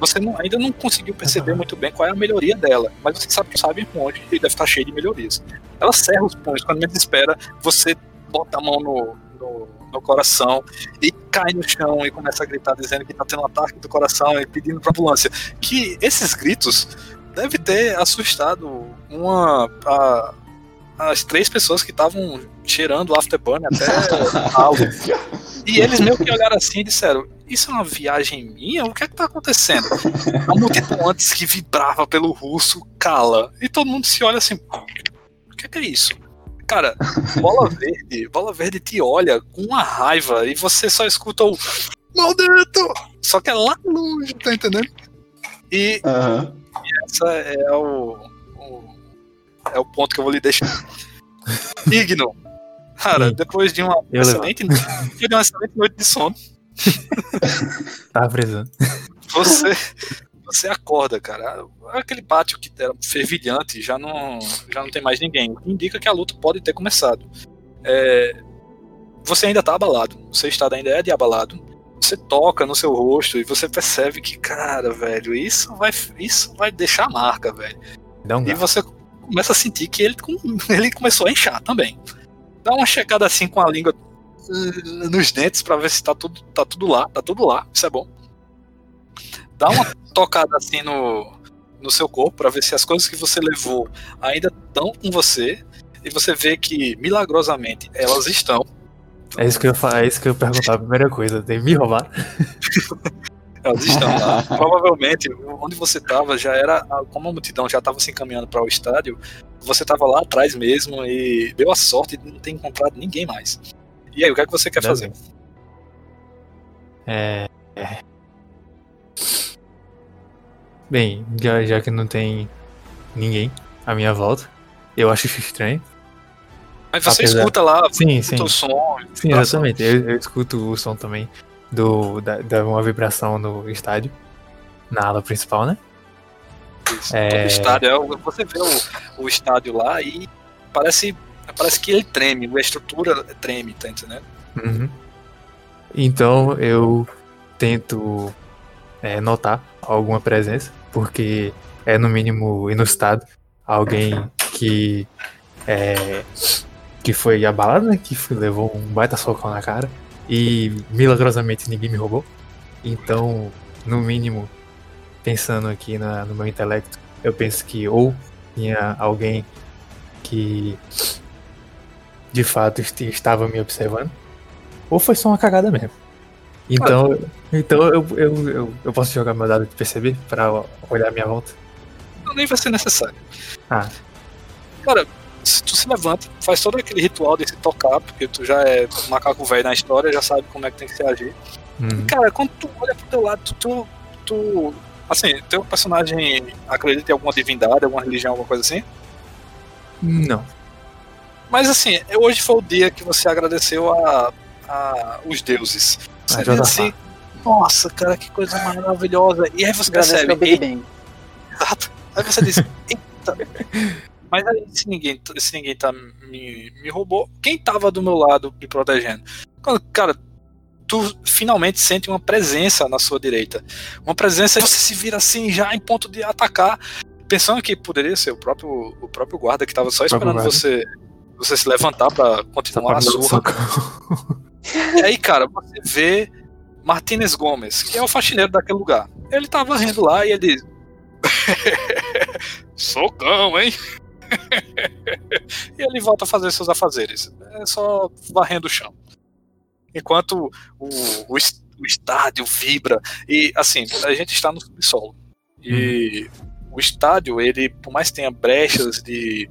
você não, ainda não conseguiu perceber muito bem qual é a melhoria dela, mas você sabe que sabe onde e deve estar cheio de melhorias. Ela cerra os punhos, quando menos espera, você bota a mão no, no, no, coração e cai no chão e começa a gritar dizendo que está tendo um ataque do coração e pedindo para ambulância. Que esses gritos deve ter assustado uma. A, as três pessoas que estavam cheirando o afterburn até algo. E eles meio que olharam assim e disseram: isso é uma viagem minha? O que é que tá acontecendo? A multidão antes que vibrava pelo russo cala. E todo mundo se olha assim. O que é, que é isso? Cara, bola verde, bola verde te olha com uma raiva e você só escuta o maldito! Só que é lá longe, tá entendendo? E Aham. essa é o, o- é o ponto que eu vou lhe deixar. Igno, cara, Sim. depois de uma Eu excelente, depois de uma excelente noite de sono, Tava precisando. você você acorda, cara. Aquele pátio que era fervilhante já não já não tem mais ninguém. Indica que a luta pode ter começado. É, você ainda tá abalado. Seu estado ainda é de abalado. Você toca no seu rosto e você percebe que, cara, velho, isso vai isso vai deixar marca, velho. Um E você começa a sentir que ele, ele começou a inchar também. Dá uma checada assim com a língua uh, nos dentes pra ver se tá tudo, tá tudo lá, tá tudo lá, isso é bom. Dá uma tocada assim no, no seu corpo pra ver se as coisas que você levou ainda estão com você. E você vê que, milagrosamente, elas estão. É isso que eu ia é isso que eu perguntar. A primeira coisa, tem me roubar. Elas estão lá. Provavelmente, onde você tava já era. Como a multidão já tava se encaminhando para o estádio, você tava lá atrás mesmo e deu a sorte de não ter encontrado ninguém mais. E aí, o que é que você quer fazer? É. é. Bem, já, já que não tem ninguém à minha volta, eu acho isso estranho. Mas você Apesar- escuta lá, Sim, escuta sim. o som. Sim, exatamente. Eu, eu escuto o som também do, da, da uma vibração no estádio. Na ala principal, né? Isso, É. todo o estádio. é, Você vê o, o estádio lá e parece, parece que ele treme, a estrutura treme, tá entendendo? Uhum. Então eu tento é, notar alguma presença, porque é no mínimo inusitado alguém que é, que foi abalado, né? Que foi- levou um baita socão na cara e milagrosamente ninguém me roubou. Então, no mínimo, pensando aqui na- no meu intelecto, eu penso que ou tinha alguém que de fato est- estava me observando, ou foi só uma cagada mesmo. Então, então eu, eu, eu, eu posso jogar meu dado de perceber pra olhar a minha volta. Não, nem vai ser necessário. Ah. Cara, se tu se levanta, faz todo aquele ritual de se tocar, porque tu já é macaco velho na história, já sabe como é que tem que se agir. Uhum. Cara, quando tu olha pro teu lado, tu. tu, tu assim, teu personagem acredita em alguma divindade, alguma religião, alguma coisa assim. Não. Mas assim, hoje foi o dia que você agradeceu a, a os deuses. Você vê assim, nossa, cara, que coisa maravilhosa. E aí você Agradeço percebe, Big Bang. Exato. Aí você diz, eita. Mas aí, se ninguém, se ninguém tá, me, me roubou, quem tava do meu lado me protegendo? Quando, cara, tu finalmente sente uma presença na sua direita. Uma presença, você se vira assim, já em ponto de atacar, pensando que poderia ser o próprio, o próprio guarda que tava só esperando você, você se levantar pra Só continuar a um surra. E aí, cara, você vê Martinez Gomes, que é o faxineiro daquele lugar. Ele tava rindo lá e ele diz: Socão, hein? e ele volta a fazer seus afazeres. É só varrendo o chão. Enquanto o, o, o estádio vibra. E assim, a gente está no subsolo. E o estádio, ele, por mais que tenha brechas de,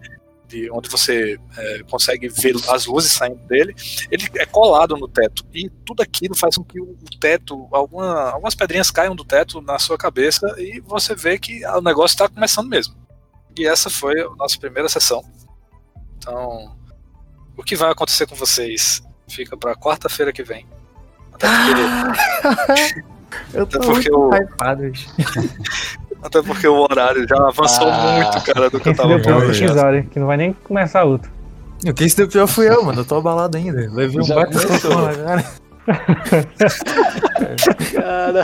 de onde você é, consegue ver as luzes saindo dele, ele é colado no teto. E tudo aquilo faz com que o teto, alguma, algumas pedrinhas caiam do teto na sua cabeça e você vê que o negócio está começando mesmo. E essa foi a nossa primeira sessão. Então, o que vai acontecer com vocês fica para quarta-feira que vem. Até porque, Eu tô Até porque muito o-. até porque o horário já avançou Ah. muito, cara, do que eu tava planejando. Que não vai nem começar a luta. O que se deu pior fui eu, mano. Eu tô abalado ainda. Levei um Já baita começou. cara. Cara,